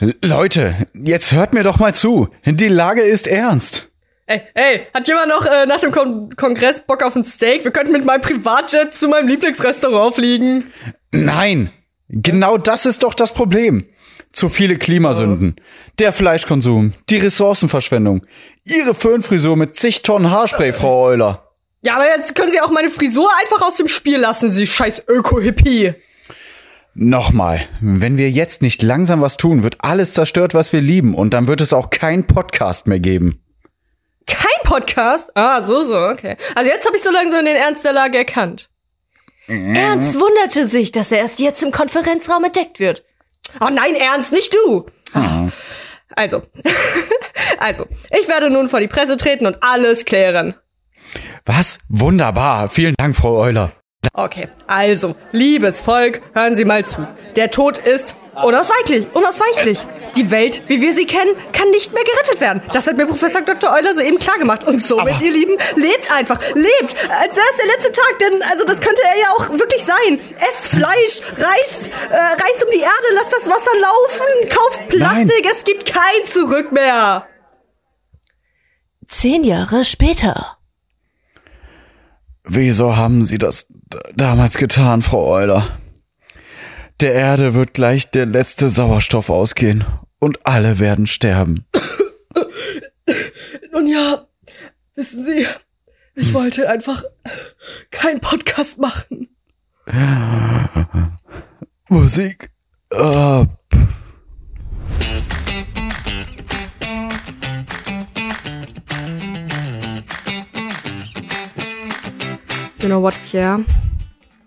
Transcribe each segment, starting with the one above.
Leute, jetzt hört mir doch mal zu. Die Lage ist ernst. Ey, ey, hat jemand noch äh, nach dem Kon Kongress Bock auf ein Steak? Wir könnten mit meinem Privatjet zu meinem Lieblingsrestaurant fliegen. Nein, genau das ist doch das Problem. Zu viele Klimasünden, der Fleischkonsum, die Ressourcenverschwendung, Ihre Föhnfrisur mit zig Tonnen Haarspray, Frau Euler. Ja, aber jetzt können Sie auch meine Frisur einfach aus dem Spiel lassen, Sie scheiß Öko-Hippie. Nochmal, wenn wir jetzt nicht langsam was tun, wird alles zerstört, was wir lieben, und dann wird es auch kein Podcast mehr geben. Kein Podcast? Ah, so, so, okay. Also jetzt habe ich so langsam den Ernst der Lage erkannt. Ernst wunderte sich, dass er erst jetzt im Konferenzraum entdeckt wird. Oh nein, Ernst, nicht du! Also, also, ich werde nun vor die Presse treten und alles klären. Was? Wunderbar. Vielen Dank, Frau Euler. Okay, also, liebes Volk, hören Sie mal zu. Der Tod ist unausweichlich, unausweichlich. Die Welt, wie wir sie kennen, kann nicht mehr gerettet werden. Das hat mir Professor Dr. Euler soeben klargemacht. Und somit, Aber- ihr Lieben, lebt einfach. Lebt, als wäre es der letzte Tag. Denn, also, das könnte er ja auch wirklich sein. Esst Fleisch, reist, äh, reist um die Erde, lasst das Wasser laufen, kauft Plastik, es gibt kein Zurück mehr. Zehn Jahre später. Wieso haben Sie das damals getan, Frau Euler? Der Erde wird gleich der letzte Sauerstoff ausgehen und alle werden sterben. Nun ja, wissen Sie, ich wollte einfach keinen Podcast machen. Musik ab. You know what, Pierre?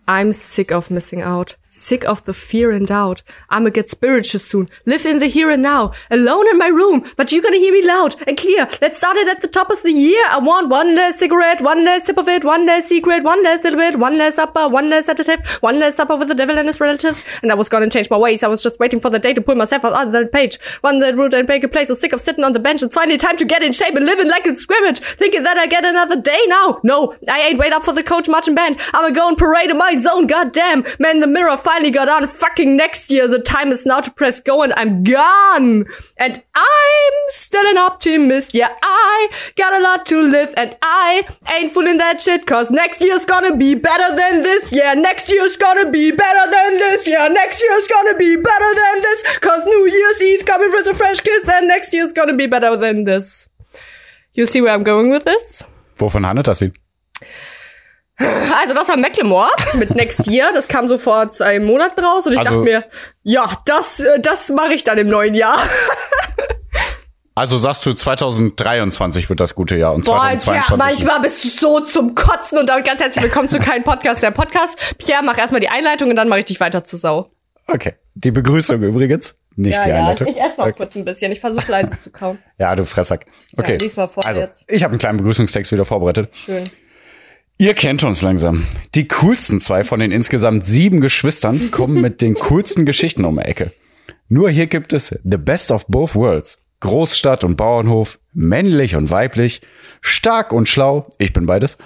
I'm sick of missing out. Sick of the fear and doubt. I'ma get spiritual soon. Live in the here and now. Alone in my room. But you're gonna hear me loud and clear. Let's start it at the top of the year. I want one less cigarette, one less sip of it, one less secret, one less little bit, one less supper, one less sedative, one less supper with the devil and his relatives. And I was gonna change my ways. I was just waiting for the day to pull myself out of that page. Run that route and make a place. So sick of sitting on the bench. It's finally time to get in shape and living like a scrimmage. Thinking that I get another day now. No, I ain't wait up for the coach marching band. I'ma go and parade in my zone. Goddamn. Man, the mirror finally got on. Fucking next year. The time is now to press go and I'm gone. And I'm still an optimist. Yeah, I got a lot to live and I ain't fooling that shit cause next year's gonna be better than this. Yeah, next year's gonna be better than this. Yeah, next year's gonna be better than this cause New Year's Eve coming with a fresh kiss and next year's gonna be better than this. You see where I'm going with this? Wovon handelt das Lied? Also das war Macklemore mit Next Year. Das kam so vor zwei Monaten raus und ich Also- dachte mir, ja, das, äh, das mache ich dann im neuen Jahr. Also sagst du, 2023 wird das gute Jahr und Boah, 2022. Pierre, manchmal bist du so zum Kotzen und damit ganz herzlich willkommen zu kein Podcast, der Podcast. Pierre, mach erstmal die Einleitung und dann mache ich dich weiter zu Sau. Okay. Die Begrüßung übrigens, nicht die Einleitung. ich esse noch Okay. kurz ein bisschen. Ich versuche leise zu kauen. Ja, du Fressack. Okay. lies mal vor also, jetzt. ich habe einen kleinen Begrüßungstext wieder vorbereitet. Schön. Ihr kennt uns langsam. Die coolsten zwei von den insgesamt sieben Geschwistern kommen mit den coolsten Geschichten um die Ecke. Nur hier gibt es the best of both worlds. Großstadt und Bauernhof, männlich und weiblich, stark und schlau, ich bin beides,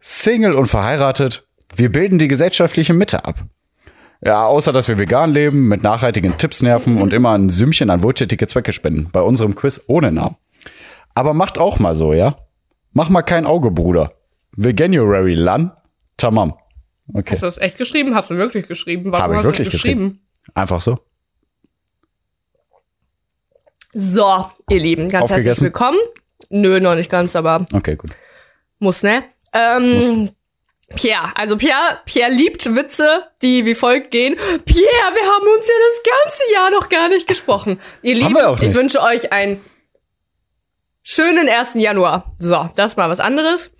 Single und verheiratet. Wir bilden die gesellschaftliche Mitte ab. Ja, außer dass wir vegan leben, mit nachhaltigen Tipps nerven und immer ein Sümmchen an wohltätige Zwecke spenden. Bei unserem Quiz ohne Namen. Aber macht auch mal so, ja? Mach mal kein Auge, Bruder. Veganuary Lan. Tamam. Okay. Hast du das echt geschrieben? Hast du wirklich geschrieben? Warum Habe ich hast du wirklich das geschrieben. Einfach so. So, ihr Lieben, ganz herzlich willkommen. Nö, noch nicht ganz, aber Okay, gut. muss, ne? Ähm, Pierre, also Pierre, Pierre liebt Witze, die wie folgt gehen. Pierre, wir haben uns ja das ganze Jahr noch gar nicht gesprochen. Ihr Lieben, ich wünsche euch einen schönen 1. Januar. So, das ist mal was anderes.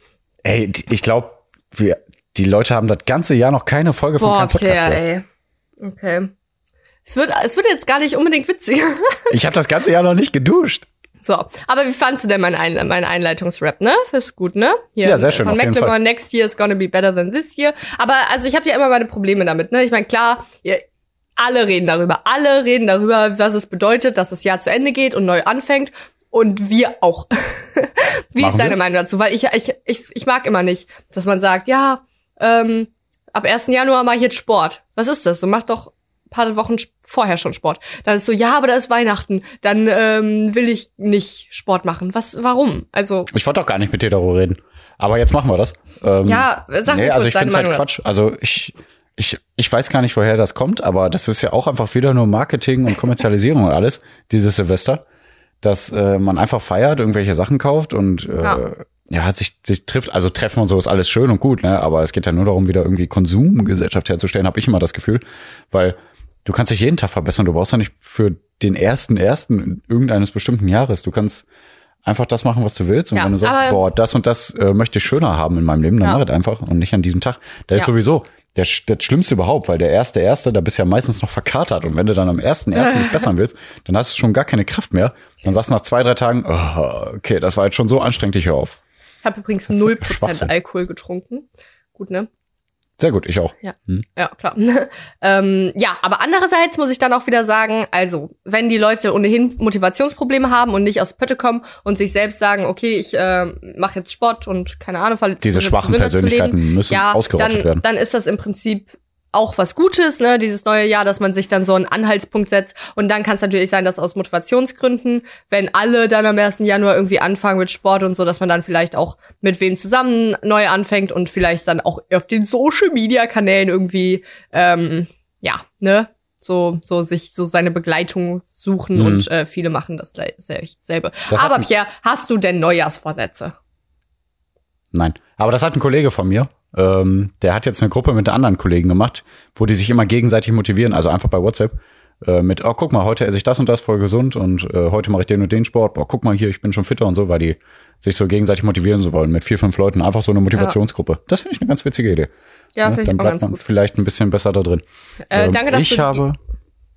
Ey, ich glaube, wir, die Leute haben das ganze Jahr noch keine Folge von Boah, keinem Podcast Pierre, gehört. ey. Okay. Es wird, es wird jetzt gar nicht unbedingt witzig. Ich habe das ganze Jahr noch nicht geduscht. So, aber wie fandst du denn meinen, Ein meinen Einleitungsrap, ne? Ist gut, ne? Hier, Ja, sehr schön, Von auf jeden Macklemore, Fall. next year is gonna be better than this year. Aber also ich habe ja immer meine Probleme damit, ne? Ich meine, klar, ihr, alle reden darüber. Alle reden darüber, was es bedeutet, dass das Jahr zu Ende geht und neu anfängt. Und wir auch. wie Machen ist deine wir? Meinung dazu? Weil ich, ich, ich, ich mag immer nicht, dass man sagt, ja, ähm, ab 1. Januar mache ich jetzt Sport. Was ist das? So mach doch, paar Wochen vorher schon Sport. Dann ist so, ja, aber da ist Weihnachten, dann ähm, will ich nicht Sport machen. Was, warum? Also, Ich wollte auch gar nicht mit dir darüber reden. Aber jetzt machen wir das. Ähm, ja, sag nee, mir also kurz ich deine finde halt Meinung. Quatsch. Also ich, ich, ich weiß gar nicht, woher das kommt, aber das ist ja auch einfach wieder nur Marketing und Kommerzialisierung und alles, dieses Silvester. Dass äh, man einfach feiert, irgendwelche Sachen kauft und äh, Ja. ja, sich, sich trifft, also Treffen und so ist alles schön und gut, ne? Aber es geht ja nur darum, wieder irgendwie Konsumgesellschaft herzustellen, habe ich immer das Gefühl. Weil du kannst dich jeden Tag verbessern. Du brauchst ja nicht für den ersten ersten irgendeines bestimmten Jahres. Du kannst einfach das machen, was du willst. Und Ja, wenn du sagst, boah, das und das äh, möchte ich schöner haben in meinem Leben, dann Ja. mach es einfach und nicht an diesem Tag. Der ist Ja. sowieso der, das Schlimmste überhaupt, weil der erste erste, da bist du ja meistens noch verkatert und wenn du dann am ersten ersten nicht bessern willst, dann hast du schon gar keine Kraft mehr. Dann sagst du nach zwei drei Tagen, oh, okay, das war jetzt schon so anstrengend, ich hör auf. Ich habe übrigens 0% Schwachsinn. Alkohol getrunken. Gut, ne? Sehr gut, ich auch. Ja, ja klar. ähm, ja, aber andererseits muss ich dann auch wieder sagen, also, wenn die Leute ohnehin Motivationsprobleme haben und nicht aus Pötte kommen und sich selbst sagen, okay, ich äh, mache jetzt Sport und keine Ahnung, Diese schwachen Persönlichkeiten leben, müssen ja, ausgerottet dann, werden. Dann ist das im Prinzip auch was Gutes, ne, dieses neue Jahr, dass man sich dann so einen Anhaltspunkt setzt. Und dann kann es natürlich sein, dass aus Motivationsgründen, wenn alle dann am 1. Januar irgendwie anfangen mit Sport und so, dass man dann vielleicht auch mit wem zusammen neu anfängt und vielleicht dann auch auf den Social Media Kanälen irgendwie, ähm, ja, ne, so, so sich so seine Begleitung suchen Mhm. und äh, viele machen das selbe. Das Aber Pierre, hast du denn Neujahrsvorsätze? Nein. Aber das hat ein Kollege von mir. Ähm, der hat jetzt eine Gruppe mit anderen Kollegen gemacht, wo die sich immer gegenseitig motivieren, also einfach bei WhatsApp. Äh, mit, oh, guck mal, heute esse ich das und das, voll gesund und äh, heute mache ich den und den Sport. Boah, guck mal hier, ich bin schon fitter und so, weil die sich so gegenseitig motivieren so wollen. Mit vier, fünf Leuten einfach so eine Motivationsgruppe. Das finde ich eine ganz witzige Idee. Ja, Ne? finde ich Dann auch bleibt ganz man gut. vielleicht ein bisschen besser da drin. Äh, Ähm, danke, dass ich du die habe,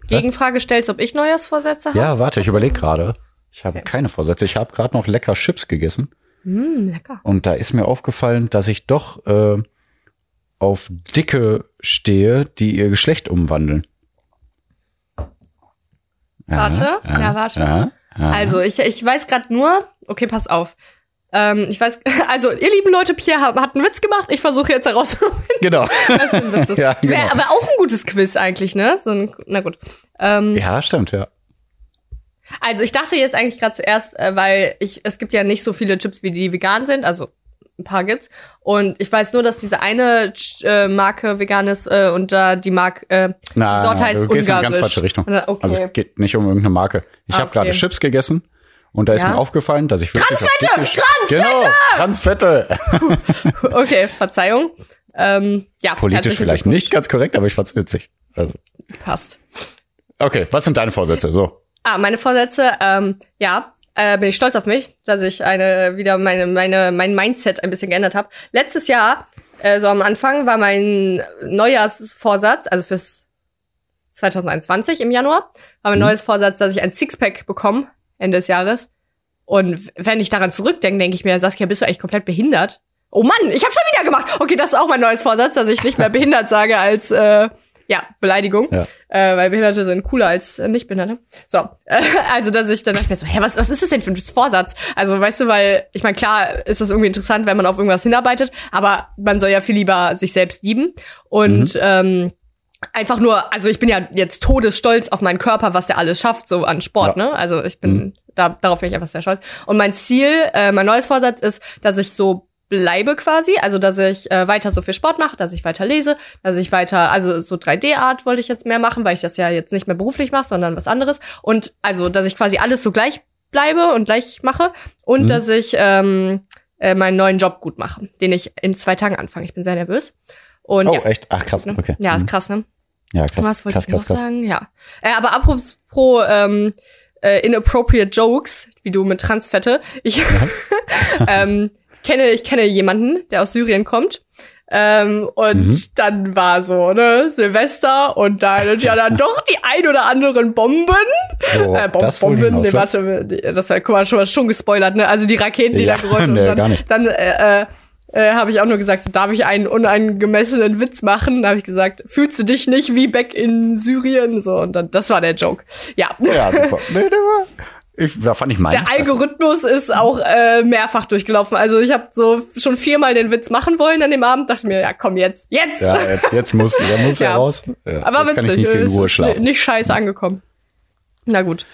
Gegenfrage stellst, ob ich Neujahrsvorsätze habe. ja, warte, ich überlege gerade. Ich habe Okay. keine Vorsätze. Ich habe gerade noch lecker Chips gegessen. Mm, lecker. Und da ist mir aufgefallen, dass ich doch äh, auf Dicke stehe, die ihr Geschlecht umwandeln. Warte, ja, warte. Ja, ja. Also, ich, ich weiß gerade nur, okay, pass auf. Ähm, ich weiß, also, ihr lieben Leute, Pierre hat, hat einen Witz gemacht. Ich versuche jetzt herauszufinden, genau. was für ein Witz ist. Ja, genau. Wär aber auch ein gutes Quiz eigentlich, ne? So ein, na gut. Ähm, ja, stimmt, ja. Also, ich dachte jetzt eigentlich gerade zuerst, äh, weil ich, es gibt ja nicht so viele Chips, wie die vegan sind, also ein paar gibt's. Und ich weiß nur, dass diese eine äh, Marke vegan ist äh, und da die Marke, äh, Na, die Sorte heißt du gehst in eine ungarisch. ganz falsche Richtung. Okay. Also es geht nicht um irgendeine Marke. Ich Ah, habe gerade okay. Chips gegessen und da ist Ja? mir aufgefallen, dass ich wirklich Transfette! Sch- Genau, Transfette! okay, Verzeihung. Ähm, ja, Politisch vielleicht nicht ganz korrekt, aber ich fand's witzig. Also. Passt. Okay, was sind deine Vorsätze? So. Ah, meine Vorsätze, ähm, ja, äh, bin ich stolz auf mich, dass ich eine wieder meine meine mein Mindset ein bisschen geändert habe. Letztes Jahr, äh, so am Anfang, war mein Neujahrsvorsatz, also fürs 2021 im Januar, war mein Mhm. neues Vorsatz, dass ich ein Sixpack bekomme Ende des Jahres. Und wenn ich daran zurückdenke, denke ich mir, Saskia, bist du eigentlich komplett behindert? Oh Mann, ich habe schon wieder gemacht. Okay, das ist auch mein neues Vorsatz, dass ich nicht mehr behindert sage als äh, ja Beleidigung, Ja. äh, weil Behinderte sind cooler als äh, Nicht-Behinderte. So, äh, also dass ich dann dachte ich mir so, hä, was, was ist das denn für ein Vorsatz? Also weißt du, weil ich meine, klar ist das irgendwie interessant, wenn man auf irgendwas hinarbeitet, aber man soll ja viel lieber sich selbst lieben und ähm, einfach nur, also ich bin ja jetzt todesstolz auf meinen Körper, was der alles schafft, so an Sport, Ja. ne? Also ich bin, da, darauf bin ich einfach sehr stolz. Und mein Ziel, äh, mein neues Vorsatz ist, dass ich so bleibe quasi, also dass ich äh, weiter so viel Sport mache, dass ich weiter lese, dass ich weiter, also so 3D-Art wollte ich jetzt mehr machen, weil ich das ja jetzt nicht mehr beruflich mache, sondern was anderes. Und also, dass ich quasi alles so gleich bleibe und gleich mache und Mhm. dass ich ähm, äh, meinen neuen Job gut mache, den ich in zwei Tagen anfange. Ich bin sehr nervös. Und Oh, ja, echt? Ach, krass. ne? Okay. ja, ist Mhm. krass, ne? Ja, krass. Was wollte krass, ich noch krass, krass. sagen? Ja. Äh, aber apropos pro, ähm, äh, inappropriate Jokes, wie du mit Transfette. Ich ähm, kenne, ich kenne jemanden, der aus Syrien kommt. Ähm, und Mhm. dann war so, ne, Silvester und da ja dann doch die ein oder anderen Bomben. Wo äh, Bom Bomben, hinausläuft? warte, das war, guck mal, schon, schon gespoilert, ne? Also die Raketen, die Ja, da gerollt nee, und dann, dann äh, äh, äh, habe ich auch nur gesagt, so, darf ich einen unangemessenen Witz machen? Da habe ich gesagt, fühlst du dich nicht wie Beck in Syrien? So, und dann, das war der Joke. Ja. Ja, super. Nee, der war, Ich, da fand ich meinen. Der Algorithmus ist auch äh, mehrfach durchgelaufen. Also ich habe so schon viermal den Witz machen wollen an dem Abend. Dachte mir, ja komm jetzt, jetzt. Ja, jetzt, jetzt muss, der muss ja. raus. Ja, Aber jetzt kann ich witzig, nicht in ist Ruhe schlafen. nicht scheiße angekommen. Na gut.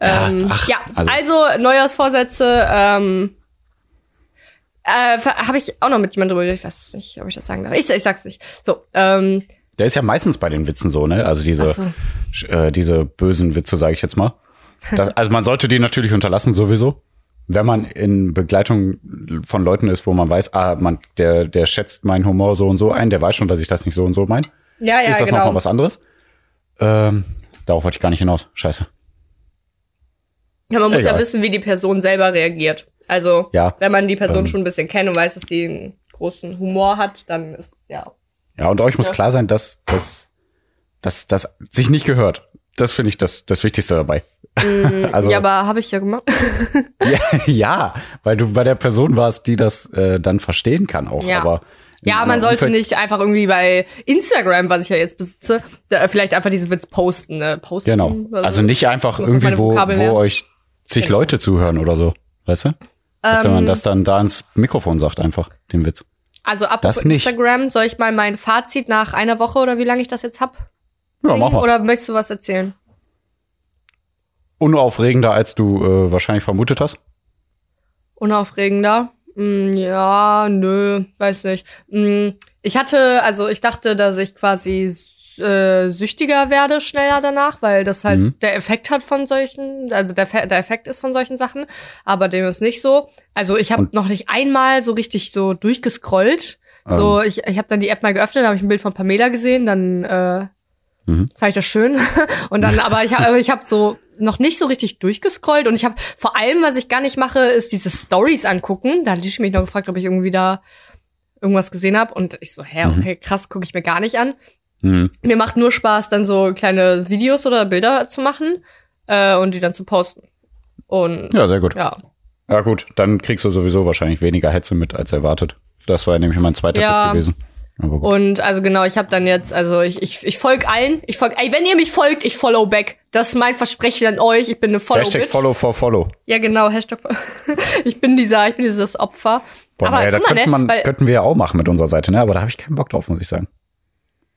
Ja, Ähm, ach, ja, also- also, Neujahrsvorsätze, ähm, äh, habe ich auch noch mit jemandem drüber geredet. Ich weiß nicht, ob ich das sagen darf. Ich, ich sag's nicht. So, ähm, Der ist ja meistens bei den Witzen so, ne? Also diese, so. äh, diese bösen Witze, sage ich jetzt mal. Das, also man sollte die natürlich unterlassen, sowieso. Wenn man in Begleitung von Leuten ist, wo man weiß, ah, man, der, der schätzt meinen Humor so und so ein, der weiß schon, dass ich das nicht so und so meine. ja, ja, ist das genau. nochmal was anderes? Ähm, darauf wollte ich gar nicht hinaus. Scheiße. Ja, man muss ja Egal. wissen, wie die Person selber reagiert. Also, Ja, wenn man die Person ähm. schon ein bisschen kennt und weiß, dass sie einen großen Humor hat, dann ist, ja. Ja, und euch muss Ja. klar sein, dass dass dass das sich nicht gehört. Das finde ich das, das Wichtigste dabei. also, ja, aber habe ich ja gemacht. ja, ja, weil du bei der Person warst, die das äh, dann verstehen kann auch. Ja. Aber Ja, man sollte nicht einfach irgendwie bei Instagram, was ich ja jetzt besitze, da vielleicht einfach diesen Witz posten, ne? Posten. Genau. Also nicht einfach irgendwie, wo, wo lernen. euch zig Genau. Leute zuhören oder so. Weißt du? Dass Ähm. man das dann da ins Mikrofon sagt, einfach, den Witz. Also nicht. Instagram, soll ich mal mein Fazit nach einer Woche oder wie lange ich das jetzt hab? Ja, mach mal. Oder möchtest du was erzählen? Unaufregender, als du äh, wahrscheinlich vermutet hast. Unaufregender? Hm, ja, nö, weiß nicht. Hm, ich hatte, also ich dachte, dass ich quasi äh, süchtiger werde schneller danach, weil das halt Mhm. der Effekt hat von solchen, also der, der Effekt ist von solchen Sachen, aber dem ist nicht so. Also ich habe noch nicht einmal so richtig so durchgescrollt. So, Ähm. ich, ich habe dann die App mal geöffnet, habe ich ein Bild von Pamela gesehen, dann äh, Mhm. fand ich das schön. und dann, aber ich habe ich hab so noch nicht so richtig durchgescrollt und ich habe vor allem, was ich gar nicht mache, ist diese Stories angucken. Da hatte ich mich noch gefragt, ob ich irgendwie da irgendwas gesehen habe und ich so, hä, Mhm. okay, krass, gucke ich mir gar nicht an. Hm. Mir macht nur Spaß, dann so kleine Videos oder Bilder zu machen äh, und die dann zu posten. Und Ja, sehr gut. ja, Ja gut, dann kriegst du sowieso wahrscheinlich weniger Hetze mit als erwartet. Das war ja nämlich mein zweiter Ja. Tipp gewesen. Und also genau, ich habe dann jetzt, also ich, ich, ich folge allen. Ich folge, ey, wenn ihr mich folgt, ich follow back. Das ist mein Versprechen an euch. Ich bin eine follow Hashtag bitch. Follow for Follow. Ja, genau, Hashtag follow. ich bin dieser, ich bin dieses Opfer. Boah, Aber guck mal, könnte ne, man, weil- könnten wir ja auch machen mit unserer Seite, ne? Aber da habe ich keinen Bock drauf, muss ich sagen.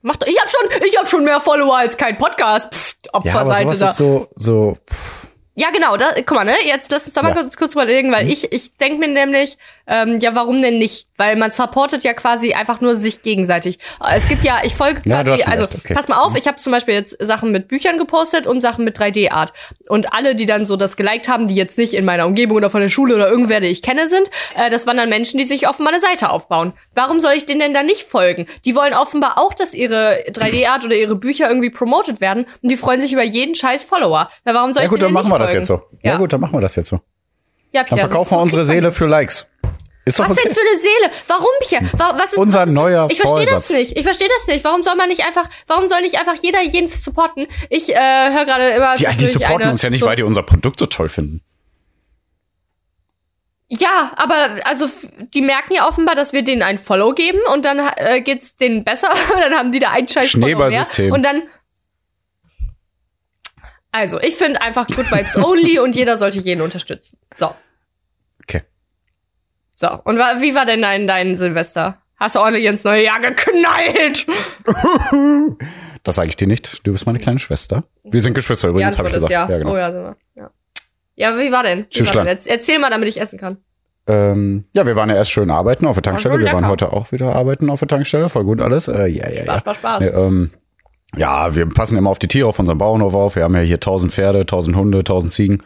Macht, ich hab schon, ich hab schon mehr Follower als kein Podcast. Pff, Ja, aber Opferseite sowas da. ist so, so, pff, Ja, genau. Da, guck mal, ne? Jetzt lass uns da mal Ja. Mhm. kurz, kurz überlegen, weil ich, ich denk mir nämlich, ähm, ja, warum denn nicht? Weil man supportet ja quasi einfach nur sich gegenseitig. Äh, Es gibt ja, ich folge Ja, quasi, schon also okay. Mhm. pass mal auf, ich habe zum Beispiel jetzt Sachen mit Büchern gepostet und Sachen mit 3D-Art. Und alle, die dann so das geliked haben, die jetzt nicht in meiner Umgebung oder von der Schule oder irgendwer, der ich kenne, sind, äh, das waren dann Menschen, die sich offenbar eine Seite aufbauen. Warum soll ich denen denn da nicht folgen? Die wollen offenbar auch, dass ihre 3D-Art oder ihre Bücher irgendwie promotet werden und die freuen sich über jeden scheiß Follower. Na, warum soll ja ich gut, denen dann denn machen wir nicht das jetzt so. Ja. gut, dann machen wir das jetzt so. Ja, Dann Pierre, verkaufen wir unsere Seele für Likes. Ist doch Was okay. denn für eine Seele? Warum? Wa- Was ist, Unser was ist, neuer Ich verstehe das nicht. Ich verstehe das nicht. Warum soll man nicht einfach, warum soll nicht einfach jeder jeden supporten? Ich äh, höre gerade immer Die, die supporten eine, uns ja nicht, so, weil die unser Produkt so toll finden. Ja, aber also die merken ja offenbar, dass wir denen ein Follow geben und dann äh, geht's denen besser. dann haben die da einen scheiß Follow mehr. Und dann also, ich finde einfach Good Vibes Only und jeder sollte jeden unterstützen. So. Okay. So, und wie war denn dein, dein Silvester? Hast du ordentlich ins neue Jahr geknallt? Das sage ich dir nicht. Du bist meine kleine Schwester. Wir sind Geschwister übrigens, habe ich gesagt. ja. Ja, genau. Oh ja, sind wir. Ja, ja wie war denn? Wie war denn? Erz- Erzähl mal, damit ich essen kann. Ähm, ja, wir waren ja erst schön arbeiten auf der Tankstelle. Wir waren heute auch wieder arbeiten auf der Tankstelle. Voll gut alles. Äh, ja, ja, Spaß, ja. Spaß, Spaß. Nee, ähm, ja, wir passen immer auf die Tiere auf unserem Bauernhof auf. Wir haben ja hier 1000 Pferde, 1000 Hunde, 1000 Ziegen.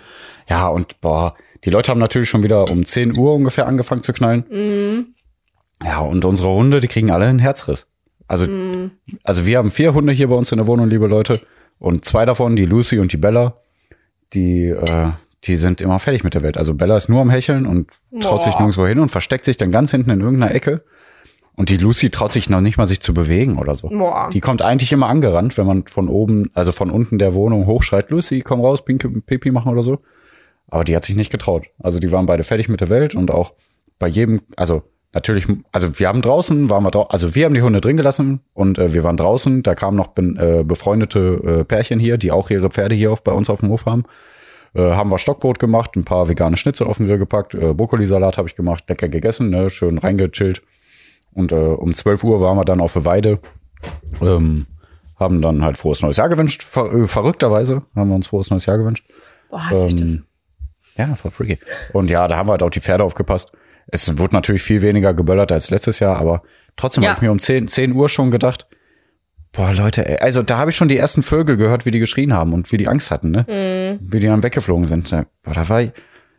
Ja, und boah, die Leute haben natürlich schon wieder um 10 Uhr ungefähr angefangen zu knallen. Mhm. Ja, und unsere Hunde, die kriegen alle einen Herzriss. Also, Mhm. also wir haben vier Hunde hier bei uns in der Wohnung, liebe Leute. Und zwei davon, die Lucy und die Bella, die, äh, die sind immer fertig mit der Welt. Also Bella ist nur am Hecheln und traut sich Boah. nirgendwo hin und versteckt sich dann ganz hinten in irgendeiner Ecke. Und die Lucy traut sich noch nicht mal sich zu bewegen oder so. Boah. Die kommt eigentlich immer angerannt, wenn man von oben, also von unten der Wohnung hochschreit, Lucy, komm raus, Pinke, Pipi machen oder so. Aber die hat sich nicht getraut. Also die waren beide fertig mit der Welt und auch bei jedem, also natürlich, also wir haben draußen, waren wir draußen, also wir haben die Hunde drin gelassen und äh, wir waren draußen. Da kamen noch ben, äh, befreundete äh, Pärchen hier, die auch ihre Pferde hier auf, bei uns auf dem Hof haben. Äh, haben wir Stockbrot gemacht, ein paar vegane Schnitzel auf den Grill gepackt, äh, Brokkolisalat habe ich gemacht, lecker gegessen, ne, schön reingechillt. Und äh, um 12 Uhr waren wir dann auf der Weide. Ähm, haben dann halt frohes neues Jahr gewünscht. Ver äh, verrückterweise haben wir uns frohes neues Jahr gewünscht. Boah, hasse ich das. Ähm, ja, voll freaky. Und ja, da haben wir halt auf die Pferde aufgepasst. Es wurde natürlich viel weniger geböllert als letztes Jahr, aber trotzdem Ja. habe ich mir um 10, 10 Uhr schon gedacht, boah, Leute, ey, also da habe ich schon die ersten Vögel gehört, wie die geschrien haben und wie die Angst hatten, ne? Mhm. Wie die dann weggeflogen sind. Da, boah, da war ich,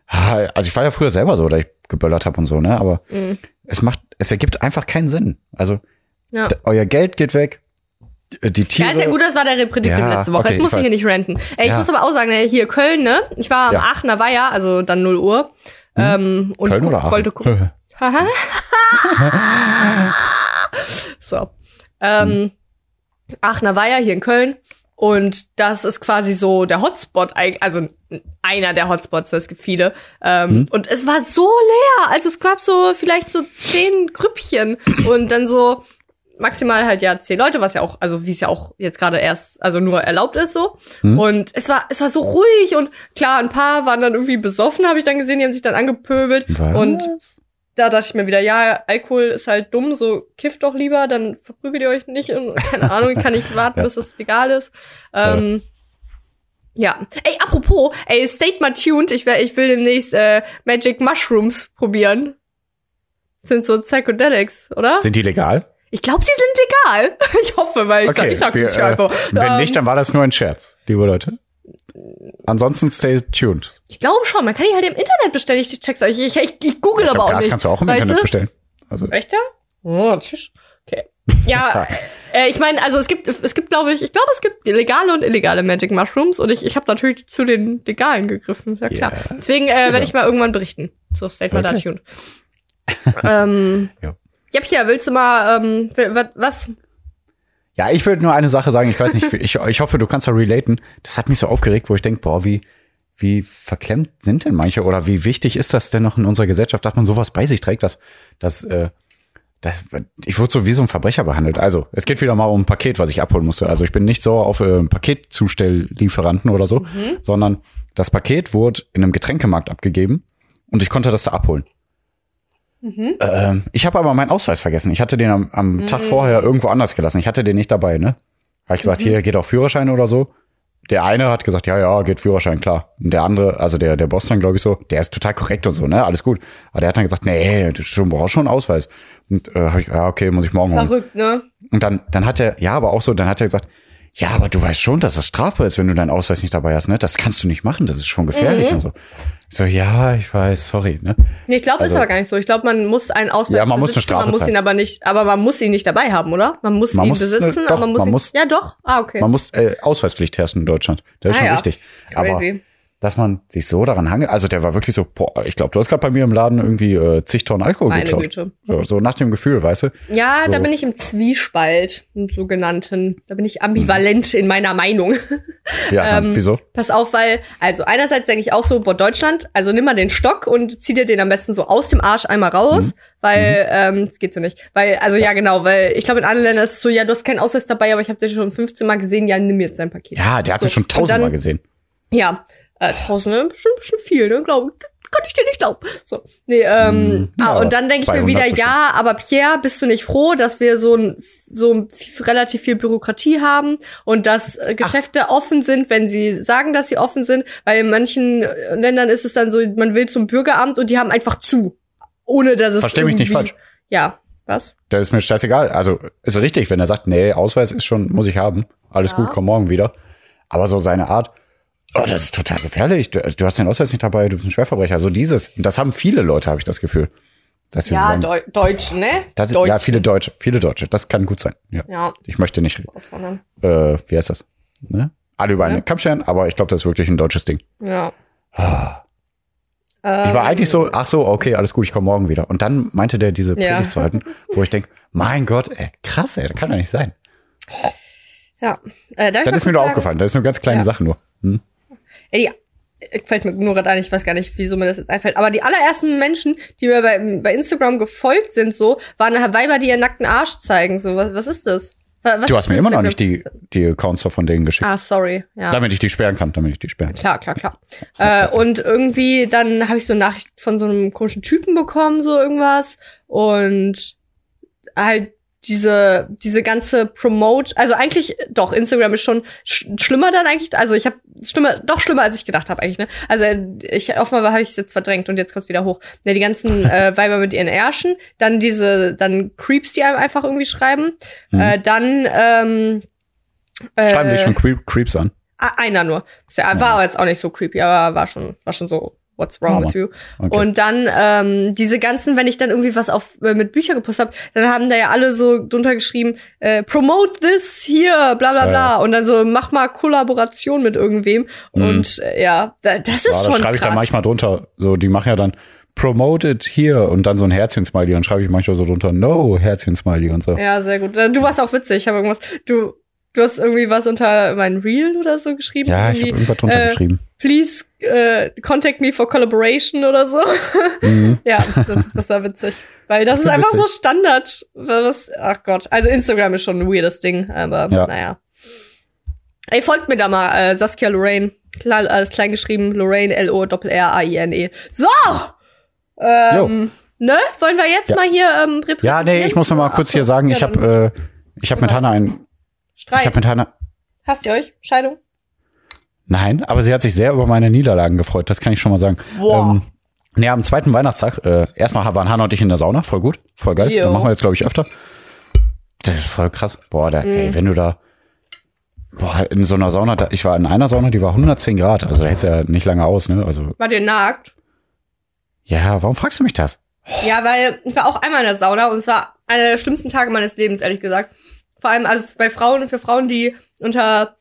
ah, also ich war ja früher selber so, da ich geböllert habe und so, ne? Aber Mhm. Es macht, es ergibt einfach keinen Sinn. Also Ja. euer Geld geht weg, die- Tiere. Ja, ist ja gut, das war der Reprädikt Ja, letzte Woche. okay, Jetzt muss ich ich hier nicht ranten. Ey, ich Ja. muss aber auch sagen, hier Köln, ne? Ich war am Ja. Aachener Weiher, also dann 0 Uhr. Ähm, und Köln oder Aachen? wollte gucken. So. Ähm, Aachener Weiher hier in Köln. Und das ist quasi so der Hotspot, also einer der Hotspots, es gibt viele. Ähm, Und es war so leer. Also es gab so vielleicht so zehn Grüppchen und dann so maximal halt ja zehn Leute, was ja auch, also wie es ja auch jetzt gerade erst, also nur erlaubt ist so. Und es war, es war so ruhig und klar, ein paar waren dann irgendwie besoffen, habe ich dann gesehen, die haben sich dann angepöbelt. Was? Und da dachte ich mir wieder, ja, Alkohol ist halt dumm, so kifft doch lieber, dann verprügelt ihr euch nicht und keine Ahnung, kann ich warten, Ja. bis es legal ist. Ähm, ja. Ey, apropos, ey, stay mal tuned, ich, wär, ich will demnächst äh, Magic Mushrooms probieren. Sind so Psychedelics, oder? Sind die legal? Ich glaube, sie sind legal. Ich hoffe, weil ich sag, ich sag wir, nicht äh, einfach. Wenn Ähm, nicht, dann war das nur ein Scherz, liebe Leute. Ansonsten stay tuned. Ich glaube schon, man kann die halt im Internet bestellen. Ich check's euch. Ich, ich, ich google Ich aber auch Gas nicht. kannst du auch im weißt Internet du? bestellen. Also, Echt ja? Oh, tschüss. Okay. Ja, äh, ich meine, also es gibt, es gibt, glaube ich, ich glaube, es gibt legale und illegale Magic Mushrooms und ich, ich habe natürlich zu den legalen gegriffen, ja klar. Ja. Deswegen äh, werde ich mal irgendwann berichten. So, da Okay. tuned. ähm, Ja. Jepja, willst du mal, ähm, was? ja, ich würde nur eine Sache sagen. Ich weiß nicht, ich, ich hoffe, du kannst da relaten. Das hat mich so aufgeregt, wo ich denke, boah, wie, wie verklemmt sind denn manche oder wie wichtig ist das denn noch in unserer Gesellschaft, dass man sowas bei sich trägt, dass, dass, äh, das, ich wurde so wie so ein Verbrecher behandelt. Also, es geht wieder mal um ein Paket, was ich abholen musste. Also, ich bin nicht so auf äh, Paketzustelllieferanten oder so, sondern das Paket wurde in einem Getränkemarkt abgegeben und ich konnte das da abholen. Ähm, ich habe aber meinen Ausweis vergessen. Ich hatte den am, am Tag vorher irgendwo anders gelassen. Ich hatte den nicht dabei, ne? Habe ich gesagt, hier geht auch Führerschein oder so. Der eine hat gesagt, ja, ja, geht Führerschein, klar. Und der andere, also der, der Boss dann, glaube ich, so, der ist total korrekt und so, ne? Alles gut. Aber der hat dann gesagt, nee, du brauchst schon einen Ausweis. Und äh, hab ich, ja, okay, muss ich morgen holen. Verrückt, ne? Und dann, dann hat er, ja, aber auch so, dann hat er gesagt, ja, aber du weißt schon, dass das strafbar ist, wenn du deinen Ausweis nicht dabei hast, ne? Das kannst du nicht machen, das ist schon gefährlich Mhm. und so. Ich so, ja, ich weiß, sorry, ne? Nee, ich glaube, ist Also- aber gar nicht so. Ich glaube, man muss einen Ausweis Ja, man muss eine Strafe man muss ihn aber nicht, aber man muss ihn nicht dabei haben, oder? Man muss Man ihn muss, besitzen, doch, aber man muss man ihn, muss- ja doch. Ah, okay. Man muss äh, Ausweispflicht herrschen in Deutschland. Das ist Ah, schon ja. richtig. Aber Crazy. Dass man sich so daran hangelt, also der war wirklich so, boah, ich glaube, du hast gerade bei mir im Laden irgendwie äh, zig Tonnen Alkohol Meine geklaut. Güte. So, so nach dem Gefühl, weißt du? Ja, da So. bin ich im Zwiespalt, im sogenannten. Da bin ich ambivalent in meiner Meinung. Ja, dann, Ähm, wieso? Pass auf, weil, also einerseits denke ich auch so, boah, Deutschland, also nimm mal den Stock und zieh dir den am besten so aus dem Arsch einmal raus, Mhm. weil, ähm, das geht so nicht. Weil, also ja, genau, weil ich glaube, in anderen Ländern ist es so, ja, du hast keinen Ausweis dabei, aber ich habe den schon 15 Mal gesehen, ja, nimm jetzt dein Paket. Ja, der hat so, mich schon tausendmal gesehen. Ja, äh, Tausende, bestimmt, bestimmt viel, ne? Glaub, kann ich dir nicht glauben. So, nee, ähm, Hm, ja, ah, und dann denke ich mir 200 wieder, bestimmt. ja, aber Pierre, bist du nicht froh, dass wir so ein, so ein relativ viel Bürokratie haben und dass äh, Geschäfte offen sind, wenn sie sagen, dass sie offen sind, weil in manchen äh, Ländern ist es dann so, man will zum Bürgeramt und die haben einfach zu, ohne dass es Versteh mich nicht falsch. Ja, was? Das ist mir scheißegal. Also ist richtig, wenn er sagt, nee, Ausweis ist schon, muss ich haben. Alles Ja. gut, komm morgen wieder. Aber so seine Art, oh, das ist total gefährlich. Du, du hast den Ausweis nicht dabei, du bist ein Schwerverbrecher. So dieses. Und das haben viele Leute, habe ich das Gefühl. Dass sie Ja, sagen, Deu Deutsch, ne? das, Deutsch. ja, viele Deutsche, viele Deutsche. Das kann gut sein. Ja. Ja, Ich möchte nicht, äh, wie heißt das? Ne? Alle über einen Ja. Kamm scheren, aber ich glaube, das ist wirklich ein deutsches Ding. Ja. Ich war eigentlich so, ach so, okay, alles gut, ich komme morgen wieder. Und dann meinte der, diese Ja. Predigt zu halten, wo ich denke, mein Gott, ey, krass, ey, das kann doch nicht sein. Ja. Äh, Das ist mir nur sagen? aufgefallen, das ist eine ganz kleine Ja. Sache nur. Hm? Ey, die, fällt mir nur gerade ein, ich weiß gar nicht, wieso mir das jetzt einfällt. Aber die allerersten Menschen, die mir bei, bei Instagram gefolgt sind, so, waren Weiber, die ihren nackten Arsch zeigen. So, was, was ist das? Wa- was Du hast mir immer noch Instagram? nicht die, die Accounts von denen geschickt. Ah, sorry. Ja. Damit ich die sperren kann, damit ich die sperren kann. Klar, klar, klar. äh, und irgendwie dann habe ich so eine Nachricht von so einem komischen Typen bekommen, so irgendwas. Und halt diese diese ganze Promote, also eigentlich doch Instagram ist schon sch schlimmer dann eigentlich, also ich habe schlimmer doch schlimmer als ich gedacht habe eigentlich, ne? Also ich offenbar habe ich es jetzt verdrängt und jetzt kommt's wieder hoch. Ne, die ganzen äh, Weiber mit ihren Ärschen, dann diese dann Creeps, die einem einfach irgendwie schreiben, äh, dann ähm, äh, Schreiben die schon Creep, Creeps an. Ah, Einer nur. War aber jetzt auch nicht so creepy, aber war schon, war schon so, what's wrong Oh, with you? Okay. Und dann ähm, diese ganzen, wenn ich dann irgendwie was auf äh, mit Büchern gepostet habe, dann haben da ja alle so drunter geschrieben, äh, promote this hier, bla bla Ja, bla. Und dann so, mach mal Kollaboration mit irgendwem. Mhm. Und äh, ja, da, das ist Ja, schon schreibe ich dann manchmal drunter. So, die machen ja dann promoted hier und dann so ein Herzchen-Smiley. Dann schreibe ich manchmal so drunter, no, Herzchen-Smiley und so. Ja, sehr gut. Du warst auch witzig. Ich habe irgendwas, du, du hast irgendwie was unter mein Reel oder so geschrieben. Ja, ich habe irgendwas drunter äh, geschrieben. Please äh, contact me for collaboration oder so. Mhm. Ja, das, das war witzig. Weil das ist Witzig. einfach so Standard. Das, ach Gott. Also Instagram ist schon ein weirdes Ding, aber Ja. naja. Ey, folgt mir da mal, äh, Saskia Lorraine. Klar, alles klein geschrieben, Lorraine, L-O-R-R-A-I-N-E. So! Ähm, ne? Wollen wir jetzt Ja. mal hier ähm? Ja, nee, ich muss noch mal kurz hier sagen, Ja, ich habe äh, ich habe mit Ja. Hannah ein ich Streit. habe mit Hannah Hasst ihr euch? Scheidung? Nein, aber sie hat sich sehr über meine Niederlagen gefreut, das kann ich schon mal sagen. Boah. Ähm, nee, am zweiten Weihnachtstag, äh, erstmal waren Hannah und ich in der Sauna, voll gut, voll geil. Jo. Das machen wir jetzt, glaube ich, öfter. Das ist voll krass. Boah, da, Mhm. ey, wenn du da, boah, in so einer Sauna, da, ich war in einer Sauna, die war 110 Grad, also da hältst du ja nicht lange aus, ne? Also, Wart ihr nackt? ja, warum fragst du mich das? Ja, weil ich war auch einmal in der Sauna und es war einer der schlimmsten Tage meines Lebens, ehrlich gesagt. Vor allem also bei Frauen für Frauen, die unter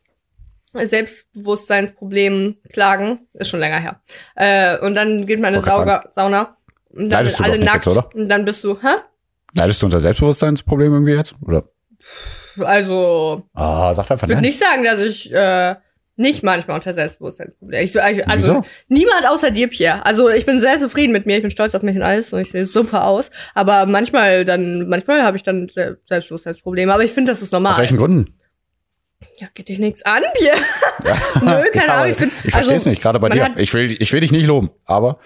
Selbstbewusstseinsproblemen klagen, ist schon länger her. Äh, und dann geht man in eine Sauga, Sauna und dann Leidest sind alle nackt jetzt, oder? und dann bist du, hä? Leidest du unter Selbstbewusstseinsproblem irgendwie jetzt? Oder? Also, Ah, sag einfach ich würde nicht sagen, dass ich äh, nicht manchmal unter Selbstbewusstseinsproblemen. Ich, also Wieso? niemand außer dir, Pierre. Also ich bin sehr zufrieden mit mir, ich bin stolz auf mich und alles und ich sehe super aus. Aber manchmal dann, manchmal habe ich dann Se- Selbstbewusstseinsprobleme. Aber ich finde, das ist normal. Aus welchen Gründen? Ja, geht dich nichts an, Pierre. Nö, keine Ja, Ahnung. Ich, find, ich verstehe es also, nicht, gerade bei dir. hat- Ich will, ich will dich nicht loben, aber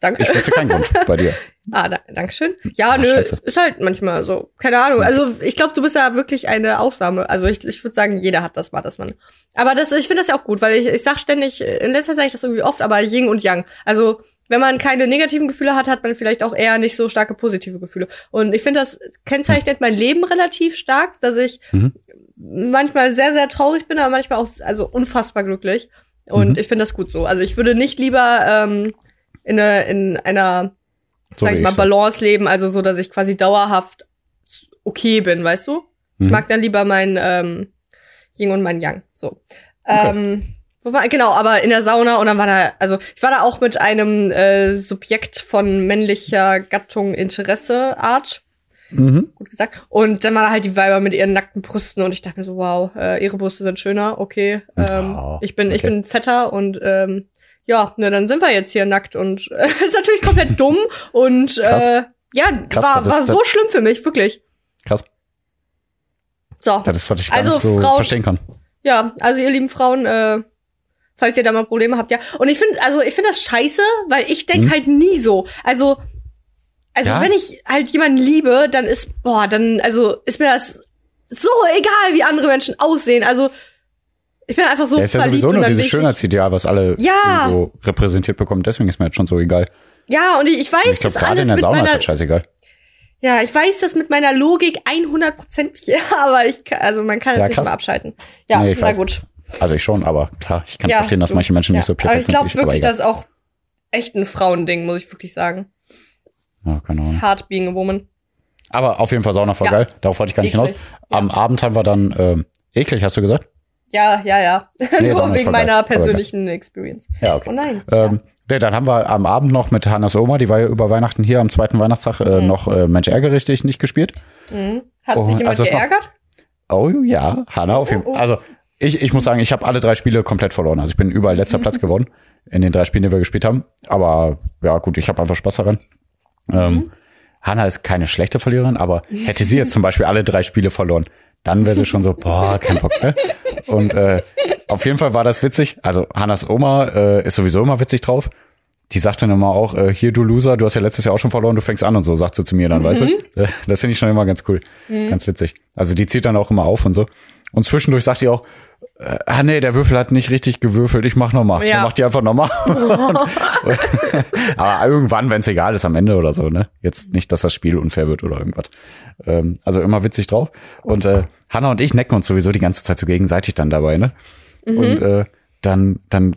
Danke. ich wüsste keinen Grund bei dir. ah, da, Dankeschön. Ja, Ah, nö, scheiße. ist halt manchmal so. Keine Ahnung. Also ich glaube, du bist ja wirklich eine Ausnahme. Also ich, ich würde sagen, jeder hat das mal, dass man. Aber das, ich finde das ja auch gut, weil ich, ich sag ständig, in letzter Zeit sage ich das irgendwie oft, aber Yin und Yang. Also wenn man keine negativen Gefühle hat, hat man vielleicht auch eher nicht so starke positive Gefühle. Und ich finde, das kennzeichnet mein Leben relativ stark, dass ich Mhm. manchmal sehr, sehr traurig bin, aber manchmal auch also unfassbar glücklich. Und Mhm. ich finde das gut so. Also ich würde nicht lieber ähm, in, eine, in einer, So sag ich mal, ich. Balance leben, also so, dass ich quasi dauerhaft okay bin, weißt du? Ich Mhm. mag dann lieber mein ähm, Yin und mein Yang. So. Okay. Ähm, wo war, genau, aber in der Sauna und dann war da, also ich war da auch mit einem äh, Subjekt von männlicher Gattung Interesse Art Mhm. gut gesagt. Und dann waren da halt die Weiber mit ihren nackten Brüsten und ich dachte mir so, wow, äh, ihre Brüste sind schöner, okay. Ähm, Oh, ich bin, ich okay. bin fetter und ähm, ja, ne, dann sind wir jetzt hier nackt und äh, ist natürlich komplett dumm und Krass. äh, ja, Krass, war, das- war das- so schlimm für mich, wirklich. Krass. So, Das ist, was ich gar Also so Frauen- verstehen kann. ja, also ihr lieben Frauen, äh, falls ihr da mal Probleme habt, ja. Und ich finde, also ich finde das scheiße, weil ich denk Hm? halt nie so. Also, also Ja? wenn ich halt jemanden liebe, dann ist, boah, dann, also ist mir das so egal, wie andere Menschen aussehen. Also ich bin einfach so Ja, ist ja sowieso und nur dieses ich Schönheitsideal, was alle Ja. so repräsentiert bekommen. Deswegen ist mir jetzt schon so egal. Ja, und ich, ich weiß, Ich glaube, gerade in der Sauna ist meiner, das scheißegal. ja, ich weiß das mit meiner Logik 100% ja, aber ich kann, also man kann es Ja, nicht mal abschalten. Ja, Nee, ich na weiß. gut. Also ich schon, aber klar, ich kann Ja, verstehen, dass du- manche Menschen nicht so Aber perfekt ich glaube sind. wie wirklich, aber das ist auch echt ein Frauending, muss ich wirklich sagen. Ja, keine Ahnung. Hard being a woman. Aber auf jeden Fall Sauna voll geil. Darauf wollte ich gar nicht Eklig. hinaus. Am Abend haben wir dann, ähm, eklig, hast du gesagt? Ja, ja, ja. Nee, Nur wegen meiner persönlichen Experience. Ja, okay. Oh nein. Ähm, nee, dann haben wir am Abend noch mit Hannas Oma, die war ja über Weihnachten hier am zweiten Weihnachtstag, äh, Mhm. noch äh, Mensch ärgere ich dich nicht gespielt. Mhm. Hat Oh, sich jemand also geärgert? Oh ja, Hanna auf jeden Oh, oh. Fall. Also ich, ich muss sagen, ich habe alle drei Spiele komplett verloren. Also ich bin überall letzter Platz geworden in den drei Spielen, die wir gespielt haben. Aber ja gut, ich habe einfach Spaß daran. Mhm. Ähm, Hanna ist keine schlechte Verliererin, aber hätte sie jetzt zum Beispiel alle drei Spiele verloren, dann wäre sie schon so, boah, kein Bock, ne? Und äh, auf jeden Fall war das witzig. Also Hannas Oma äh, ist sowieso immer witzig drauf. Die sagt dann immer auch, äh, hier du Loser, du hast ja letztes Jahr auch schon verloren, du fängst an und so, sagt sie zu mir dann, weißt du? Das finde ich schon immer ganz cool, ganz witzig. Also die zieht dann auch immer auf und so. Und zwischendurch sagt die auch, äh, ah nee, der Würfel hat nicht richtig gewürfelt, ich mach nochmal. Ja. Dann macht die einfach nochmal. Aber irgendwann, wenn es egal ist, am Ende oder so, ne? Jetzt nicht, dass das Spiel unfair wird oder irgendwas. Ähm, also immer witzig drauf. Und äh, Hanna und ich necken uns sowieso die ganze Zeit so gegenseitig dann dabei, ne? Und äh, dann, dann,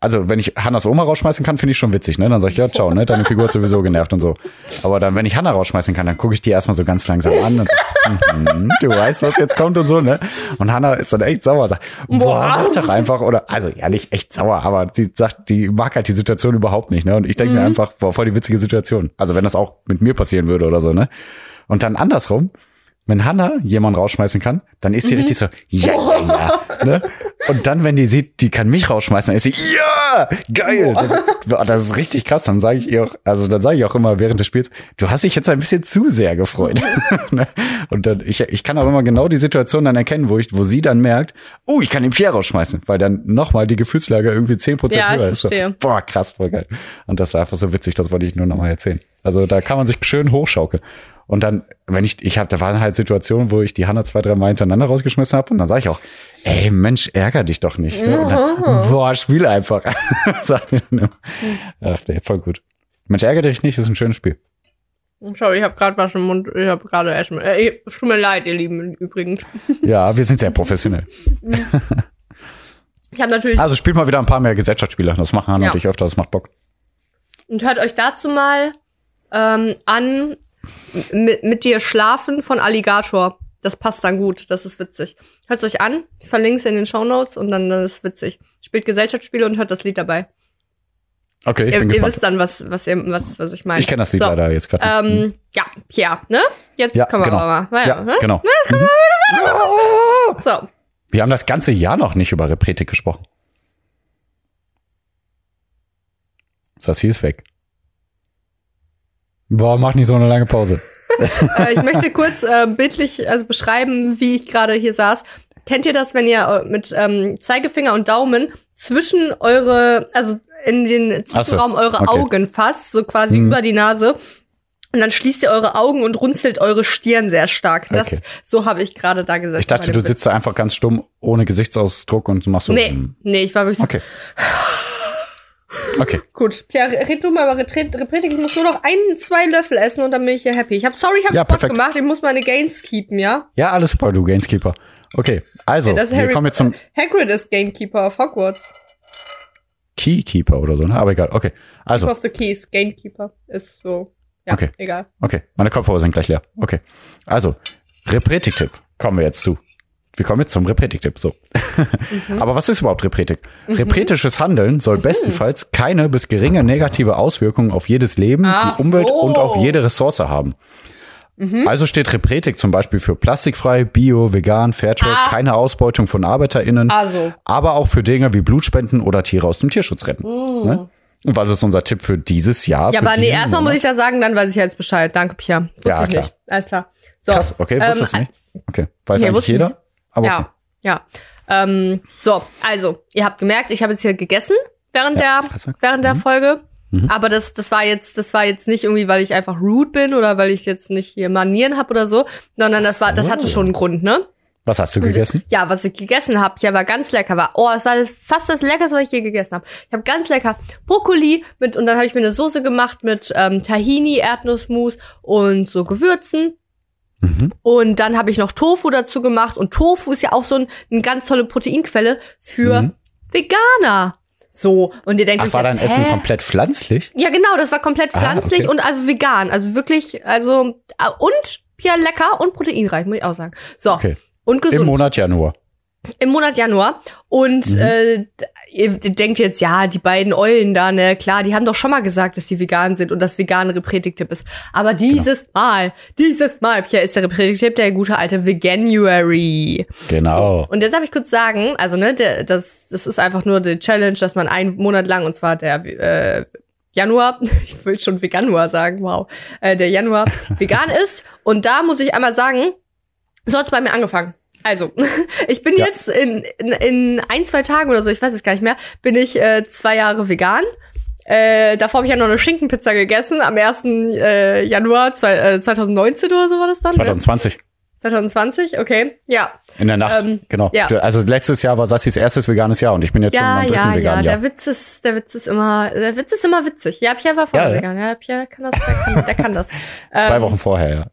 also wenn ich Hannas Oma rausschmeißen kann, finde ich schon witzig, ne? Dann sag ich, ja, ciao, ne? Deine Figur hat sowieso genervt und so. Aber dann, wenn ich Hanna rausschmeißen kann, dann gucke ich die erstmal so ganz langsam an und so, mhm, du weißt, was jetzt kommt und so, ne? Und Hanna ist dann echt sauer, sagt, boah, mach doch einfach, oder, also ja, nicht echt sauer, aber sie sagt, die mag halt die Situation überhaupt nicht, ne? Und ich denke mir einfach, boah, voll die witzige Situation. Also wenn das auch mit mir passieren würde oder so, ne? Und dann andersrum, wenn Hanna jemanden rausschmeißen kann, dann ist sie richtig so, ja, ja, ja. Ne? Und dann, wenn die sieht, die kann mich rausschmeißen, dann ist sie, ja, geil. Das, das ist richtig krass. Dann sage ich ihr auch, also dann sage ich auch immer während des Spiels, du hast dich jetzt ein bisschen zu sehr gefreut. Ne? Und dann, ich, ich kann auch immer genau die Situation dann erkennen, wo ich, wo sie dann merkt, oh, ich kann den Pierre rausschmeißen, weil dann nochmal die Gefühlslage irgendwie 10% Ja, ich höher ist. So, boah, krass, voll geil. Und das war einfach so witzig, das wollte ich nur nochmal erzählen. Also da kann man sich schön hochschaukeln. Und dann, wenn ich, ich habe, da waren halt Situationen, wo ich die Hanna zwei, drei Mal hintereinander rausgeschmissen habe und dann sage ich auch, ey Mensch, ärger dich doch nicht. Ne? Dann, boah, spiel einfach. Sag mir dann immer. Ach, nee, voll gut. Mensch, ärger dich nicht, ist ein schönes Spiel. Schau, ich habe gerade was im Mund. Ich habe gerade Essen. Äh, tut mir leid, ihr Lieben, übrigens. Ja, wir sind sehr professionell. Ich habe natürlich. Also spielt mal wieder ein paar mehr Gesellschaftsspiele. Das machen Hanna Ja. und ich öfter, das macht Bock. Und hört euch dazu mal ähm, an mit, mit dir schlafen von Alligator. Das passt dann gut, das ist witzig. Hört euch an, ich verlinke es in den Shownotes und dann das ist witzig. Spielt Gesellschaftsspiele und hört das Lied dabei. Okay, ich ihr, bin ihr gespannt. wisst dann, was, was, ihr, was, was ich meine. Ich kenne das Lied So, leider jetzt gerade. Ähm, ja, Pierre, ne? Jetzt ja, können wir genau. aber mal. Ja, ne? genau. So, Wir haben das ganze Jahr noch nicht über Repretik gesprochen. Sassi ist weg. Boah, mach nicht so eine lange Pause. äh, ich möchte kurz äh, bildlich also beschreiben, wie ich gerade hier saß. Kennt ihr das, wenn ihr äh, mit ähm, Zeigefinger und Daumen zwischen eure, also in den Zwischenraum eure okay. Augen fasst, so quasi Mhm. über die Nase? Und dann schließt ihr eure Augen und runzelt eure Stirn sehr stark. Das, Okay. so habe ich gerade da gesessen. Ich dachte, du sitzt da einfach ganz stumm, ohne Gesichtsausdruck und machst so. Nee, hm. nee, ich war wirklich so, Okay. Gut. Ja, red du mal über Repretik. Ich muss nur noch ein, zwei Löffel essen und dann bin ich hier happy. Ich hab, sorry, ich habe Ja, Sport perfekt. gemacht. Ich muss meine Gains keepen, ja? Ja, alles super, du Gamekeeper. Okay, also, ist wir Harry- kommen jetzt zum Hagrid ist Gamekeeper auf Hogwarts. Keykeeper oder so, ne? Aber egal, okay. Also, Keep of the Keys, Gamekeeper. Ist so. Ja, Okay. egal. okay, meine Kopfhörer sind gleich leer. Okay. Also, Repretik-Tipp kommen wir jetzt zu. Wir kommen jetzt zum Repretik-Tipp, so. Mhm. Aber was ist überhaupt Repretik? Repretisches Handeln soll bestenfalls keine bis geringe negative Auswirkungen auf jedes Leben, Ach die Umwelt so. und auf jede Ressource haben. Mhm. Also steht Repretik zum Beispiel für plastikfrei, bio, vegan, Fairtrade, Ah. keine Ausbeutung von ArbeiterInnen, Also. aber auch für Dinge wie Blutspenden oder Tiere aus dem Tierschutz retten. Ne? Und was ist unser Tipp für dieses Jahr? Ja, aber nee, erstmal muss ich da sagen, dann weiß ich jetzt Bescheid. Danke, Pia. Wusste Ja, klar. nicht. Alles klar. So, Krass, okay, wusstest du ähm, nicht? Okay, weiß nee, eigentlich wusste ich jeder? nicht. Aber okay. Ja, ja. Ähm, so, also, ihr habt gemerkt, ich habe jetzt hier gegessen während Ja, der Fresse. während der Folge. Aber das, das war jetzt, das war jetzt nicht irgendwie, weil ich einfach rude bin oder weil ich jetzt nicht hier Manieren habe oder so, sondern das war, das hatte schon einen Grund, ne? Was hast du gegessen? Ja, was ich gegessen habe, ja, war ganz lecker. War, oh, es war das, fast das Leckerste, was ich je gegessen habe. Ich habe ganz lecker Brokkoli mit und dann habe ich mir eine Soße gemacht mit ähm, Tahini, Erdnussmus und so Gewürzen. Mhm. Und dann habe ich noch Tofu dazu gemacht und Tofu ist ja auch so ein, eine ganz tolle Proteinquelle für Mhm. Veganer. So und ihr denkt Ach, euch war dein Essen hä? komplett pflanzlich? Ja, genau, das war komplett Ah, pflanzlich okay. und also vegan, also wirklich, also äh, und ja lecker und proteinreich, muss ich auch sagen. So Okay. und gesund Im Monat Januar. im Monat Januar. Und Mhm. äh, ihr denkt jetzt, ja, die beiden Eulen da, ne, klar, die haben doch schon mal gesagt, dass die vegan sind und das vegane Repretik-Tipp ist. Aber dieses Mal, dieses Mal, Pierre, ist der Repretik-Tipp der gute alte Veganuary. Genau. So, und jetzt darf ich kurz sagen, also ne, der, das, das ist einfach nur die Challenge, dass man einen Monat lang, und zwar der äh, Januar, ich will schon Veganuar sagen, wow, äh, der Januar vegan ist. Und da muss ich einmal sagen, so hat's bei mir angefangen. Also, ich bin Ja. jetzt in, in, in ein, zwei Tagen oder so, ich weiß es gar nicht mehr, bin ich äh, zwei Jahre vegan. Äh, davor habe ich ja noch eine Schinkenpizza gegessen am 1. Äh, Januar zwei, äh, 2019 oder so war das dann. Ne? 2020. 2020, okay. Ja. In der Nacht, Ähm, genau. ja. Also letztes Jahr war Sassis erstes veganes Jahr und ich bin jetzt schon Ja, am dritten ja, ja, veganen Jahr. der Witz ist, der Witz ist immer, der Witz ist immer witzig. Ja, Pierre war vorher Ja, ja. vegan. Ja, Pierre kann das, der kann, der kann das. Zwei Ähm, Wochen vorher, ja.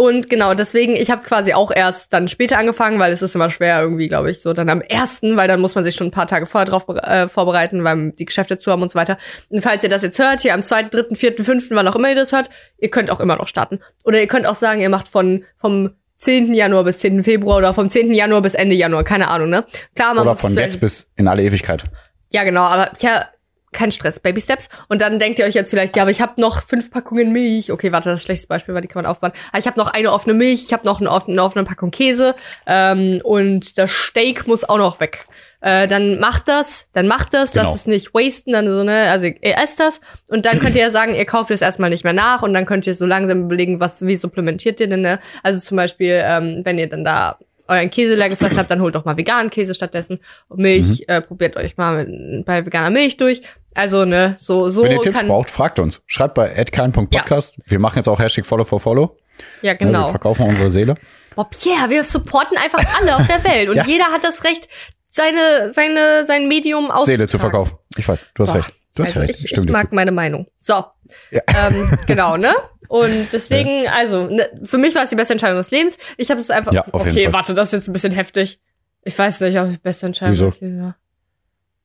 Und genau, deswegen, ich habe quasi auch erst dann später angefangen, weil es ist immer schwer irgendwie, glaube ich, so dann am ersten, weil dann muss man sich schon ein paar Tage vorher drauf äh, vorbereiten, weil die Geschäfte zu haben und so weiter. Und falls ihr das jetzt hört, hier am zweiten, dritten, vierten, fünften, wann auch immer ihr das hört, ihr könnt auch immer noch starten. Oder ihr könnt auch sagen, ihr macht von vom 10. Januar bis 10. Februar oder vom 10. Januar bis Ende Januar, keine Ahnung, ne? Klar, man Oder von jetzt bis in alle Ewigkeit. ja, genau, aber ja, kein Stress, Baby Steps. Und dann denkt ihr euch jetzt vielleicht, ja, aber ich habe noch fünf Packungen Milch. Okay, warte, das ist ein schlechtes Beispiel, weil die kann man aufbauen. Aber ich habe noch eine offene Milch, ich habe noch eine offene, eine offene Packung Käse ähm, und das Steak muss auch noch weg. Äh, dann macht das, dann macht das, Genau. das ist nicht wasten, dann so, ne, also ihr esst das und dann könnt ihr ja sagen, ihr kauft es erstmal nicht mehr nach und dann könnt ihr so langsam überlegen, was, wie supplementiert ihr denn, ne? Also zum Beispiel, ähm, wenn ihr dann da euren Käse leer gefressen habt, dann holt doch mal veganen Käse stattdessen. Und Milch, Mhm. äh, probiert euch mal mit, bei veganer Milch durch. Also, ne, so, so Wenn ihr Tipps braucht, fragt uns. Schreibt bei adkein.podcast. Wir machen jetzt auch Hashtag Follow for Follow. Ja, Ja, wir genau. verkaufen unsere Seele. Boah, Pierre, wir supporten einfach alle auf der Welt. Und Ja. jeder hat das Recht, seine, seine, sein Medium auszutragen. Seele zu verkaufen. Ich weiß, du hast Boah, recht. Du hast also recht. ich, ich mag zu. meine Meinung. So. Ja. Ähm, genau, ne? Und deswegen, also, ne, für mich war es die beste Entscheidung des Lebens. Ich habe es einfach. Ja, auf jeden okay, Fall. warte, das ist jetzt ein bisschen heftig. Ich weiß nicht, ob die beste Entscheidung Wieso? des Lebens war.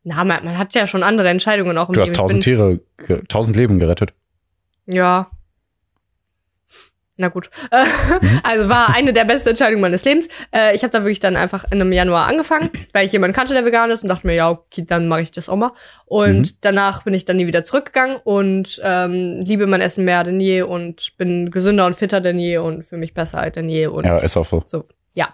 Na, man, man hat ja schon andere Entscheidungen auch im Du hast tausend Tiere, tausend Leben gerettet. Ja. Na gut. Äh, Also war eine der besten Entscheidungen meines Lebens. Äh, Ich habe da wirklich dann einfach in einem Januar angefangen, weil ich jemanden kannte, der vegan ist und dachte mir, ja, okay, dann mache ich das auch mal. Und Mhm. danach bin ich dann nie wieder zurückgegangen und ähm, liebe mein Essen mehr denn je und bin gesünder und fitter denn je und für mich besser denn je und Ja, ist auch so. so. Ja.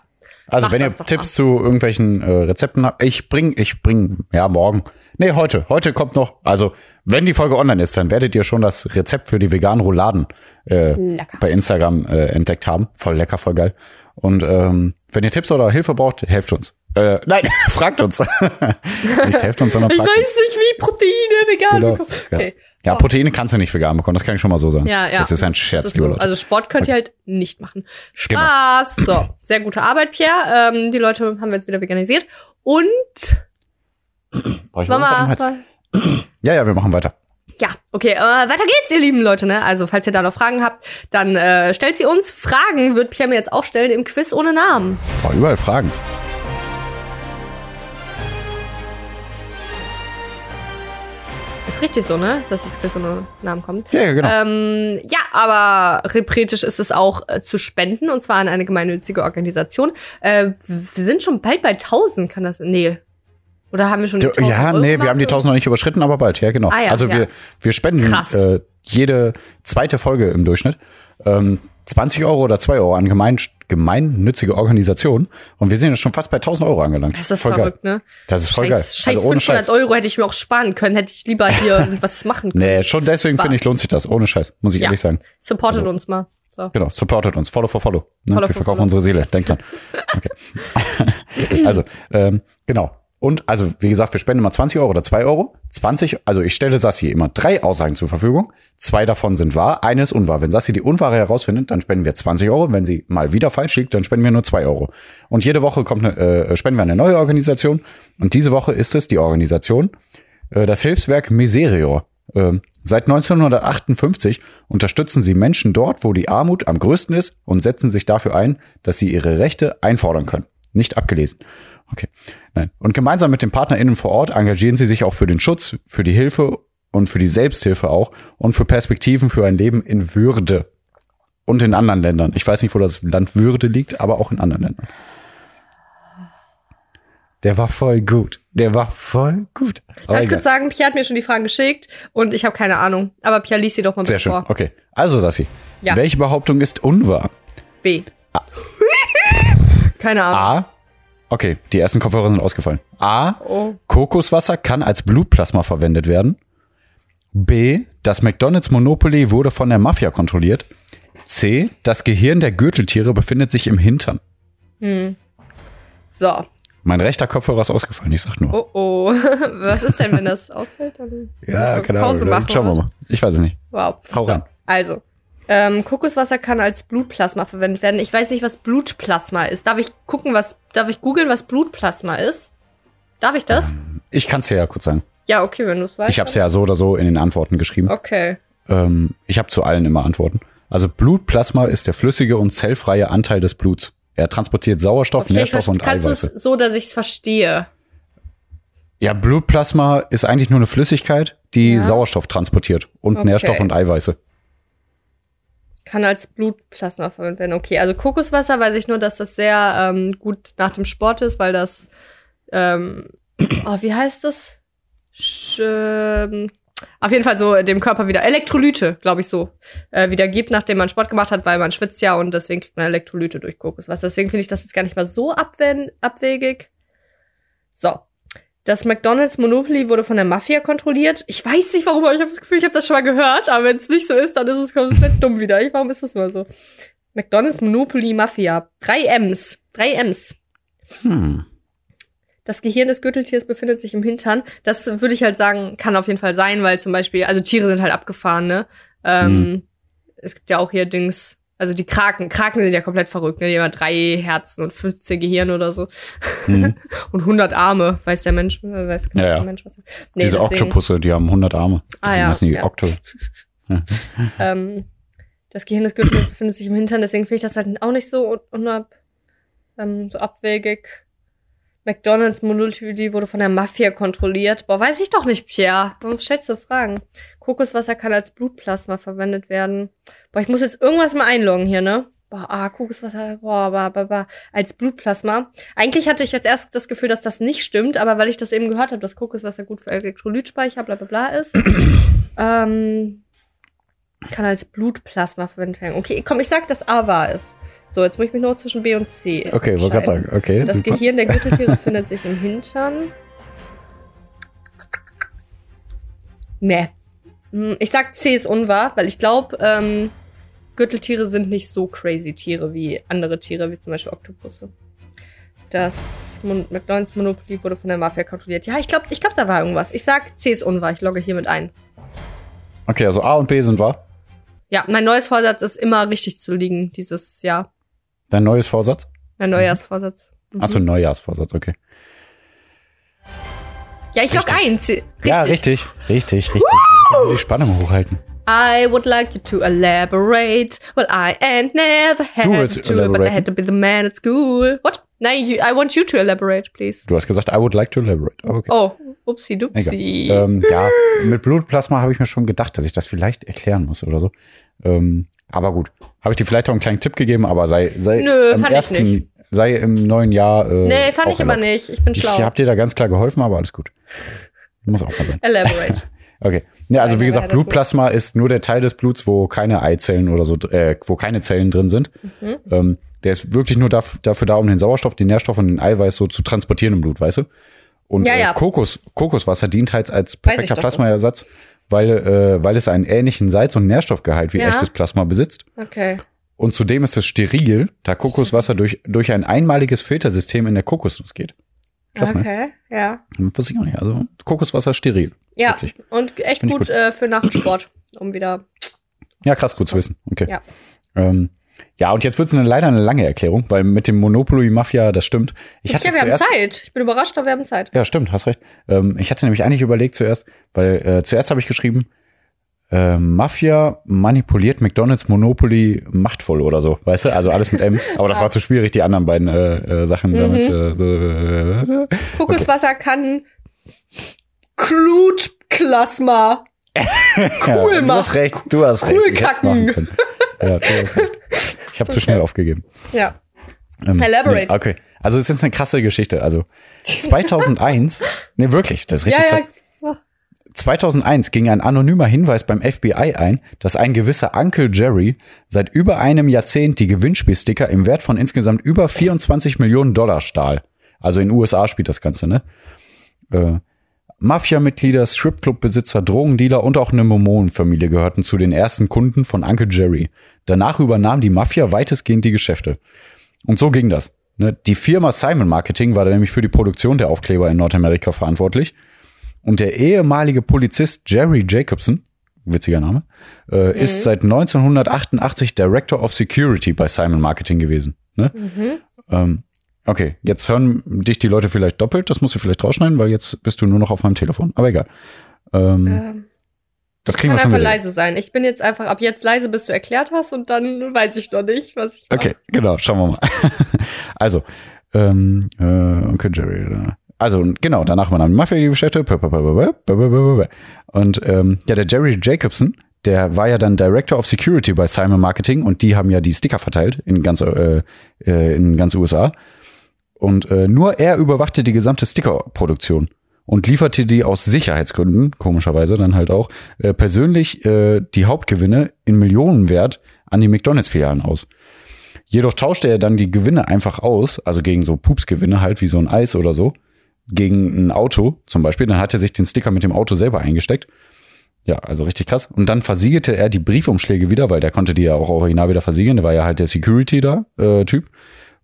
Also Mach wenn ihr Tipps zu irgendwelchen äh, Rezepten habt, ich bring, ich bring, ja, morgen. Nee, heute. Heute kommt noch, also wenn die Folge online ist, dann werdet ihr schon das Rezept für die veganen Rouladen äh, Lecker. bei Instagram äh, entdeckt haben. Voll lecker, voll geil. Und ähm, wenn ihr Tipps oder Hilfe braucht, helft uns. Äh, nein, fragt uns. nicht helft uns, sondern Ich fragt uns. weiß nicht, wie Proteine vegan Genau. bekommen. Ja. Ja, Proteine kannst du nicht vegan bekommen, das kann ich schon mal so sagen. Ja, ja. Das ist ein Scherz, ist liebe so. Leute. Also Sport könnt ihr halt nicht machen. Genau. Spaß. So, sehr gute Arbeit, Pierre. Ähm, die Leute haben wir jetzt wieder veganisiert. Und Brauch ich Mama. Ja, ja, wir machen weiter. Ja, okay, äh, weiter geht's, ihr lieben Leute, ne? Also, falls ihr da noch Fragen habt, dann äh, stellt sie uns. Fragen wird Pierre mir jetzt auch stellen im Quiz ohne Namen. Boah, überall Fragen. Ist richtig so, ne? Dass jetzt Quiz ohne Namen kommt. Ja, ja, genau. Ähm, ja, aber repretisch ist es auch äh, zu spenden und zwar an eine gemeinnützige Organisation. Äh, wir sind schon bald bei 1000, kann das? Nee. Oder haben wir schon die Ja, 1000 Ja, Euro nee, wir haben die Marke? 1000 noch nicht überschritten, aber bald, ja, genau. Ah, ja, also ja. wir, wir spenden Krass. äh, jede zweite Folge im Durchschnitt ähm, 20 Euro oder 2 Euro an gemein, gemeinnützige Organisationen und wir sind jetzt schon fast bei 1000 Euro angelangt. Das ist voll verrückt, geil. ne? Das ist voll scheiß, geil. Scheiß also ohne 500 Scheiß. Euro hätte ich mir auch sparen können. Hätte ich lieber hier was machen können. Nee, schon deswegen finde ich, lohnt sich das. Ohne Scheiß, muss ich Ja. ehrlich sagen. Supportet uns mal. So. Genau, supportet uns. Follow for follow. Ne? Follow wir for verkaufen follow. unsere Seele. Denkt dran. Okay. also, ähm, genau. Und also, wie gesagt, wir spenden immer 20 Euro oder 2 Euro. 20, also ich stelle Sassi immer drei Aussagen zur Verfügung. Zwei davon sind wahr, eine ist unwahr. Wenn Sassi die Unwahre herausfindet, dann spenden wir 20 Euro. Wenn sie mal wieder falsch liegt, dann spenden wir nur 2 Euro. Und jede Woche kommt eine, äh, spenden wir eine neue Organisation. Und diese Woche ist es die Organisation, äh, das Hilfswerk Miserior. Ähm, Seit 1958 unterstützen sie Menschen dort, wo die Armut am größten ist und setzen sich dafür ein, dass sie ihre Rechte einfordern können. Nicht abgelesen. Okay. Nein. Und gemeinsam mit den PartnerInnen vor Ort engagieren sie sich auch für den Schutz, für die Hilfe und für die Selbsthilfe auch und für Perspektiven für ein Leben in Würde. Und in anderen Ländern. Ich weiß nicht, wo das Land Würde liegt, aber auch in anderen Ländern. Der war voll gut. Der war voll gut. Aber Darf ich kurz sagen, Pierre hat mir schon die Fragen geschickt und ich habe keine Ahnung. Aber Pierre liest sie doch mal Sehr schön. vor. Okay. Also, Sassi. Ja. Welche Behauptung ist unwahr? B. keine Ahnung. A. Okay, die ersten Kopfhörer sind ausgefallen. A. Oh. Kokoswasser kann als Blutplasma verwendet werden. B. Das McDonald's Monopoly wurde von der Mafia kontrolliert. C. Das Gehirn der Gürteltiere befindet sich im Hintern. So. Mein rechter Kopfhörer ist ausgefallen, ich sag nur. Oh oh. Was ist denn, wenn das ausfällt? Dann ja, keine Ahnung. Pause machen. Schauen wir mal. Ich weiß es nicht. Wow. Hau so, rein. Also, ähm, Kokoswasser kann als Blutplasma verwendet werden. Ich weiß nicht, was Blutplasma ist. Darf ich gucken, was, darf ich googeln, was Blutplasma ist? Darf ich das? Ich kann es dir ja kurz sagen. Ja, okay, wenn du es weißt. Ich habe es ja so oder so in den Antworten geschrieben. Okay. Ähm, ich habe zu allen immer Antworten. Also Blutplasma ist der flüssige und zellfreie Anteil des Bluts. Er transportiert Sauerstoff, okay Nährstoffe und verste- Kannst du es Eiweiße. so, dass ich es verstehe? Ja, Blutplasma ist eigentlich nur eine Flüssigkeit, die Ja. Sauerstoff transportiert und Okay. Nährstoffe und Eiweiße. Kann als Blutplasma verwendet werden. Okay, also Kokoswasser weiß ich nur, dass das sehr ähm, gut nach dem Sport ist, weil das, ähm, oh, wie heißt das? Sch, ähm, auf jeden Fall so dem Körper wieder Elektrolyte, glaube ich so, äh, wieder gibt, nachdem man Sport gemacht hat, weil man schwitzt ja und deswegen kriegt man Elektrolyte durch Kokoswasser. Deswegen finde ich das jetzt gar nicht mal so abwen- abwegig. So. Das McDonald's Monopoly wurde von der Mafia kontrolliert. Ich weiß nicht warum, aber ich habe das Gefühl, ich habe das schon mal gehört. Aber wenn es nicht so ist, dann ist es komplett dumm wieder. Ich, warum ist das mal so? McDonald's Monopoly Mafia. Drei M's. Drei M's. Hm. Das Gehirn des Gürteltiers befindet sich im Hintern. Das würde ich halt sagen, kann auf jeden Fall sein, weil zum Beispiel, also Tiere sind halt abgefahren, ne? Ähm, Es gibt ja auch hier Dings, also die Kraken. Kraken sind ja komplett verrückt, ne? Die haben ja drei Herzen und 15 Gehirn oder so. Mhm. und 100 Arme. Weiß der Mensch, äh, weiß Ja, ja. der Mensch was. Nee, Diese deswegen, Oktopusse, die haben 100 Arme. Ah, Deswegen ja, heißen die ja. Okto. ähm, das Gehirn des Gürtels befindet sich im Hintern, deswegen finde ich das halt auch nicht so unab, ähm, so abwegig. McDonalds Monopoly wurde von der Mafia kontrolliert. Boah, weiß ich doch nicht, Pierre. Warum stellst du Fragen? Kokoswasser kann als Blutplasma verwendet werden. Boah, ich muss jetzt irgendwas mal einloggen hier, ne? Boah, ah, Kokoswasser, boah, boah, boah, boah, als Blutplasma. Eigentlich hatte ich jetzt erst das Gefühl, dass das nicht stimmt, aber weil ich das eben gehört habe, dass Kokoswasser gut für Elektrolytspeicher, bla bla bla ist, ähm, kann als Blutplasma verwendet werden. Okay, komm, ich sag, dass A wahr ist. So, jetzt muss ich mich nur zwischen B und C. Okay, wollte gerade sagen. Okay. Das super. Gehirn der Gürteltiere findet sich im Hintern. Nee. Hm, Ich sag C ist unwahr, weil ich glaube, ähm, Gürteltiere sind nicht so crazy Tiere wie andere Tiere, wie zum Beispiel Oktopusse. Das Mon McDonalds Monopoly wurde von der Mafia kontrolliert. Ja, ich glaube, ich glaub, da war irgendwas. Ich sag, C ist unwahr. Ich logge hiermit ein. Okay, also A und B sind wahr. Ja, mein neues Vorsatz ist immer richtig zu liegen dieses Jahr. Dein neues Vorsatz? Mein Neujahrsvorsatz. Mhm. Achso, Neujahrsvorsatz, okay. Ja, ich log Richtig. ein. C richtig. Ja, richtig, richtig, richtig. Die Spannung hochhalten. I would like you to elaborate. Well, I ain't never had to, but I had to be the man at school. What? Nein, you, I want you to elaborate, please. Du hast gesagt, I would like to elaborate. Aber okay. Oh, upsi dupsi. Ähm, ja, mit Blutplasma habe ich mir schon gedacht, dass ich das vielleicht erklären muss oder so. Ähm, aber gut, habe ich dir vielleicht auch einen kleinen Tipp gegeben, aber sei, sei Nö, ich ersten, nicht. sei im neuen Jahr. Äh, nee, fand ich aber erlaubt. nicht. Ich bin Ich schlau. habe dir da ganz klar geholfen, aber alles gut. Muss auch mal sein. Elaborate. Okay. Ja, also wie gesagt, Blutplasma ist nur der Teil des Bluts, wo keine Eizellen oder so, äh, wo keine Zellen drin sind. Mhm. Ähm, der ist wirklich nur daf dafür da, um den Sauerstoff, den Nährstoff und den Eiweiß so zu transportieren im Blut, weißt du? Und Ja, ja. Äh, Kokos, Kokoswasser dient halt als perfekter. Plasmaersatz, weil, äh, weil es einen ähnlichen Salz- und Nährstoffgehalt wie Ja. echtes Plasma besitzt. Okay. Und zudem ist es steril, da Kokoswasser durch, durch ein einmaliges Filtersystem in der Kokosnuss geht. Krass, ne? okay, ja. Wusste ich auch nicht. Also Kokoswasser steril. Ja, Witzig. und echt gut, gut. Äh, für nach dem Sport, um wieder. Ja, krass, gut zu wissen. Okay. Ja. Ähm, ja, und jetzt wird es eine, leider eine lange Erklärung, weil mit dem Monopoly Mafia, das stimmt. Ich hatte ja, wir haben zuerst, Zeit. Ich bin überrascht, aber wir haben Zeit. Ja, stimmt, hast recht. Ähm, ich hatte nämlich eigentlich überlegt zuerst, weil äh, zuerst habe ich geschrieben, äh, Mafia manipuliert McDonalds Monopoly machtvoll oder so, weißt du? Also alles mit M. Aber das war zu schwierig, die anderen beiden äh, äh, Sachen damit Mhm. äh, so. Äh, Kokoswasser kann Glutplasma. Cool ja, Du hast machen. recht, du hast recht. Cool hätt's kacken. machen können. Ja, du hast recht. Ich habe zu schnell aufgegeben. Ja. Ähm, Elaborate. Nee, okay. Also es ist jetzt eine krasse Geschichte. Also 2001, nee, wirklich, das ist richtig Ja, krass. ja. 2001 ging ein anonymer Hinweis beim FBI ein, dass ein gewisser Uncle Jerry seit über einem Jahrzehnt die Gewinnspielsticker im Wert von insgesamt über 24 Millionen Dollar stahl. Also in USA spielt das Ganze, ne? Äh, Mafia-Mitglieder, Stripclub-Besitzer, Drogendealer und auch eine Mormonenfamilie gehörten zu den ersten Kunden von Uncle Jerry. Danach übernahm die Mafia weitestgehend die Geschäfte. Und so ging das. Ne? Die Firma Simon Marketing war da nämlich für die Produktion der Aufkleber in Nordamerika verantwortlich. Und der ehemalige Polizist Jerry Jacobson, witziger Name, äh, ist seit 1988 Director of Security bei Simon Marketing gewesen. Ne? Ähm, okay, jetzt hören dich die Leute vielleicht doppelt. Das musst du vielleicht rausschneiden, weil jetzt bist du nur noch auf meinem Telefon. Aber egal. Ähm, Ähm, das kriegen kann wir schon einfach wieder. leise sein. Ich bin jetzt einfach ab jetzt leise, bis du erklärt hast und dann weiß ich noch nicht, was ich Okay, genau, schauen wir mal. also, ähm, äh, Onkel Jerry. äh, Also, genau, danach war dann Mafia die Geschäfte. Und ähm, ja, der Jerry Jacobson, der war ja dann Director of Security bei Simon Marketing und die haben ja die Sticker verteilt in ganz, äh, äh, in ganz USA. Und äh, nur er überwachte die gesamte Stickerproduktion und lieferte die aus Sicherheitsgründen, komischerweise dann halt auch, äh, persönlich äh, die Hauptgewinne in Millionenwert an die McDonalds-Filialen aus. Jedoch tauschte er dann die Gewinne einfach aus, also gegen so Pupsgewinne halt, wie so ein Eis oder so, gegen ein Auto zum Beispiel. Dann hat er sich den Sticker mit dem Auto selber eingesteckt. Ja, also richtig krass. Und dann versiegelte er die Briefumschläge wieder, weil der konnte die ja auch original wieder versiegeln. Der war ja halt der Security da, äh, Typ.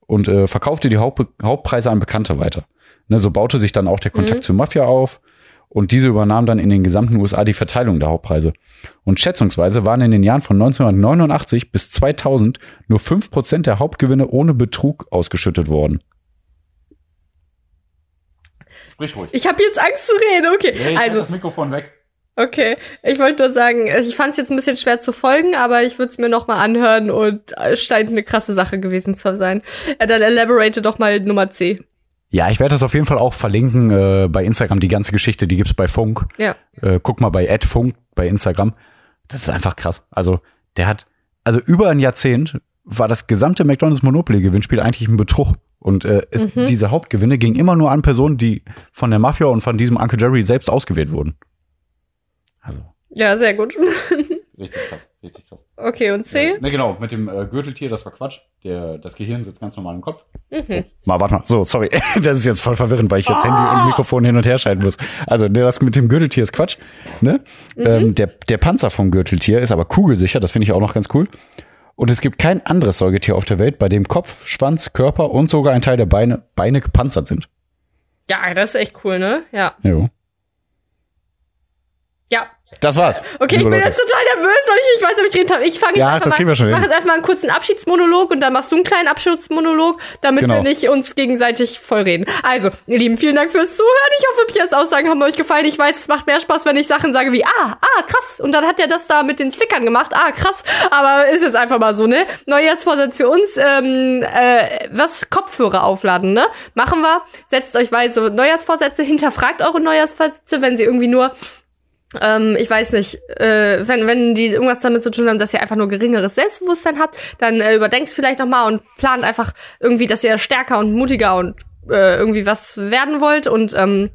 Und äh, verkaufte die Haupt Hauptpreise an Bekannte weiter. Ne, so baute sich dann auch der Kontakt zur Mafia auf. Und diese übernahm dann in den gesamten USA die Verteilung der Hauptpreise. Und schätzungsweise waren in den Jahren von 1989 bis 2000 nur 5% der Hauptgewinne ohne Betrug ausgeschüttet worden. Sprich ruhig. Ich habe jetzt Angst zu reden, okay. also, Mikrofon weg. okay. Ich wollte nur sagen, ich fand es jetzt ein bisschen schwer zu folgen, aber ich würde es mir noch mal anhören und es scheint eine krasse Sache gewesen zu sein. Ja, dann elaborate doch mal Nummer C. Ja, ich werde das auf jeden Fall auch verlinken äh, bei Instagram. Die ganze Geschichte, die gibt's bei Funk. Ja. Äh, guck mal bei Funk bei Instagram. Das ist einfach krass. Also, der hat, also über ein Jahrzehnt war das gesamte McDonalds Monopoly-Gewinnspiel eigentlich ein Betrug. Und äh, es, diese Hauptgewinne gingen immer nur an Personen, die von der Mafia und von diesem Uncle Jerry selbst ausgewählt wurden. Also, Ja, sehr gut. richtig krass, richtig krass. Okay, und C? Ne, genau, mit dem äh, Gürteltier, das war Quatsch. Der, das Gehirn sitzt ganz normal im Kopf. Mhm. Mal, warte mal. So, sorry. Das ist jetzt voll verwirrend, weil ich jetzt Handy und Mikrofon hin und her schalten muss. Also, ne, das mit dem Gürteltier ist Quatsch. Ne? Ähm, der, der Panzer vom Gürteltier ist aber kugelsicher. Das finde ich auch noch ganz cool. Und es gibt kein anderes Säugetier auf der Welt, bei dem Kopf, Schwanz, Körper und sogar ein Teil der Beine, Beine gepanzert sind. Ja, das ist echt cool, ne? Ja. Jo. Das war's. Okay, ich bin jetzt total nervös, weil ich nicht weiß, ob ich reden kann. Ich fange jetzt Ja, einfach das mal, kriegen wir schon mach jetzt erstmal einen kurzen Abschiedsmonolog und dann machst du einen kleinen Abschiedsmonolog, damit Genau. wir nicht uns gegenseitig vollreden. Also, ihr Lieben, vielen Dank fürs Zuhören. Ich hoffe, Piers Aussagen haben euch gefallen. Ich weiß, es macht mehr Spaß, wenn ich Sachen sage wie, ah, ah, krass. Und dann hat er das da mit den Stickern gemacht. Ah, krass. Aber ist jetzt einfach mal so, ne? Neujahrsvorsatz für uns, ähm, äh, was? Kopfhörer aufladen, ne? Machen wir. Setzt euch weise Neujahrsvorsätze, hinterfragt eure Neujahrsvorsätze, wenn sie irgendwie nur ähm, ich weiß nicht, äh, wenn, wenn die irgendwas damit zu tun haben, dass ihr einfach nur geringeres Selbstbewusstsein habt, dann äh, überdenkt vielleicht nochmal und plant einfach irgendwie, dass ihr stärker und mutiger und äh, irgendwie was werden wollt und ähm,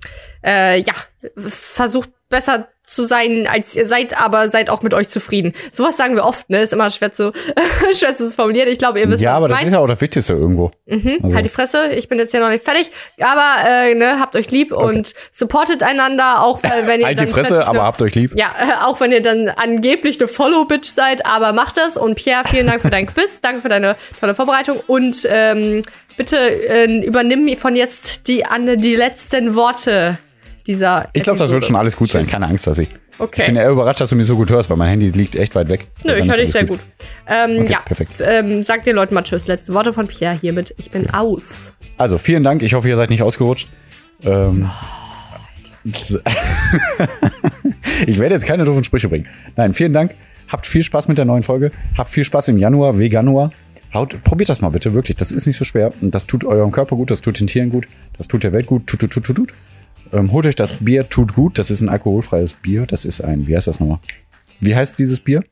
äh, ja, versucht besser zu sein, als ihr seid, aber seid auch mit euch zufrieden. Sowas sagen wir oft, ne? Ist immer schwer zu, schwer zu formulieren. Ich glaube, ihr wisst, Ja, was aber ich das mein. ist ja auch das Wichtigste irgendwo. Also- Halt die Fresse, ich bin jetzt ja noch nicht fertig. Aber äh, ne, habt euch lieb und supportet einander, auch wenn ihr Halt die Fresse, aber ne- habt euch lieb. Ja, äh, auch wenn ihr dann angeblich eine Follow-Bitch seid, aber macht das. Und Pierre, vielen Dank für dein Quiz, danke für deine tolle Vorbereitung und ähm, bitte äh, übernimm von jetzt die, an, die letzten Worte dieser Ich glaube, das wird schon alles gut sein. Keine Angst, dass ich. Okay. Ich bin eher überrascht, dass du mich so gut hörst, weil mein Handy liegt echt weit weg. Nö, ich höre dich sehr gut. Ähm, Okay, ja, perfekt. ähm, sag den Leuten mal Tschüss. Letzte Worte von Pierre hiermit. Ich bin aus. Also, vielen Dank. Ich hoffe, ihr seid nicht ausgerutscht. Ähm, ich werde jetzt keine doofen Sprüche bringen. Nein, vielen Dank. Habt viel Spaß mit der neuen Folge. Habt viel Spaß im Januar, Veganuar. Haut, probiert das mal bitte, wirklich. Das ist nicht so schwer. Das tut eurem Körper gut, das tut den Tieren gut, das tut der Welt gut. Tut, tut, tut, tut, tut. Ähm, holt euch das Bier, tut gut. Das ist ein alkoholfreies Bier. Das ist ein, wie heißt das nochmal? Wie heißt dieses Bier?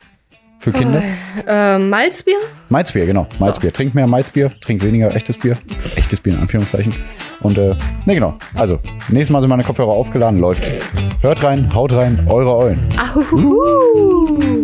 Für Kinder? Äh, Malzbier? Malzbier, genau. Malzbier. Trinkt mehr Malzbier, trinkt weniger echtes Bier. Echtes Bier in Anführungszeichen. Und, äh, ne, genau. Also, nächstes Mal sind meine Kopfhörer aufgeladen, läuft. Hört rein, haut rein, eure Eulen. Ahuhu.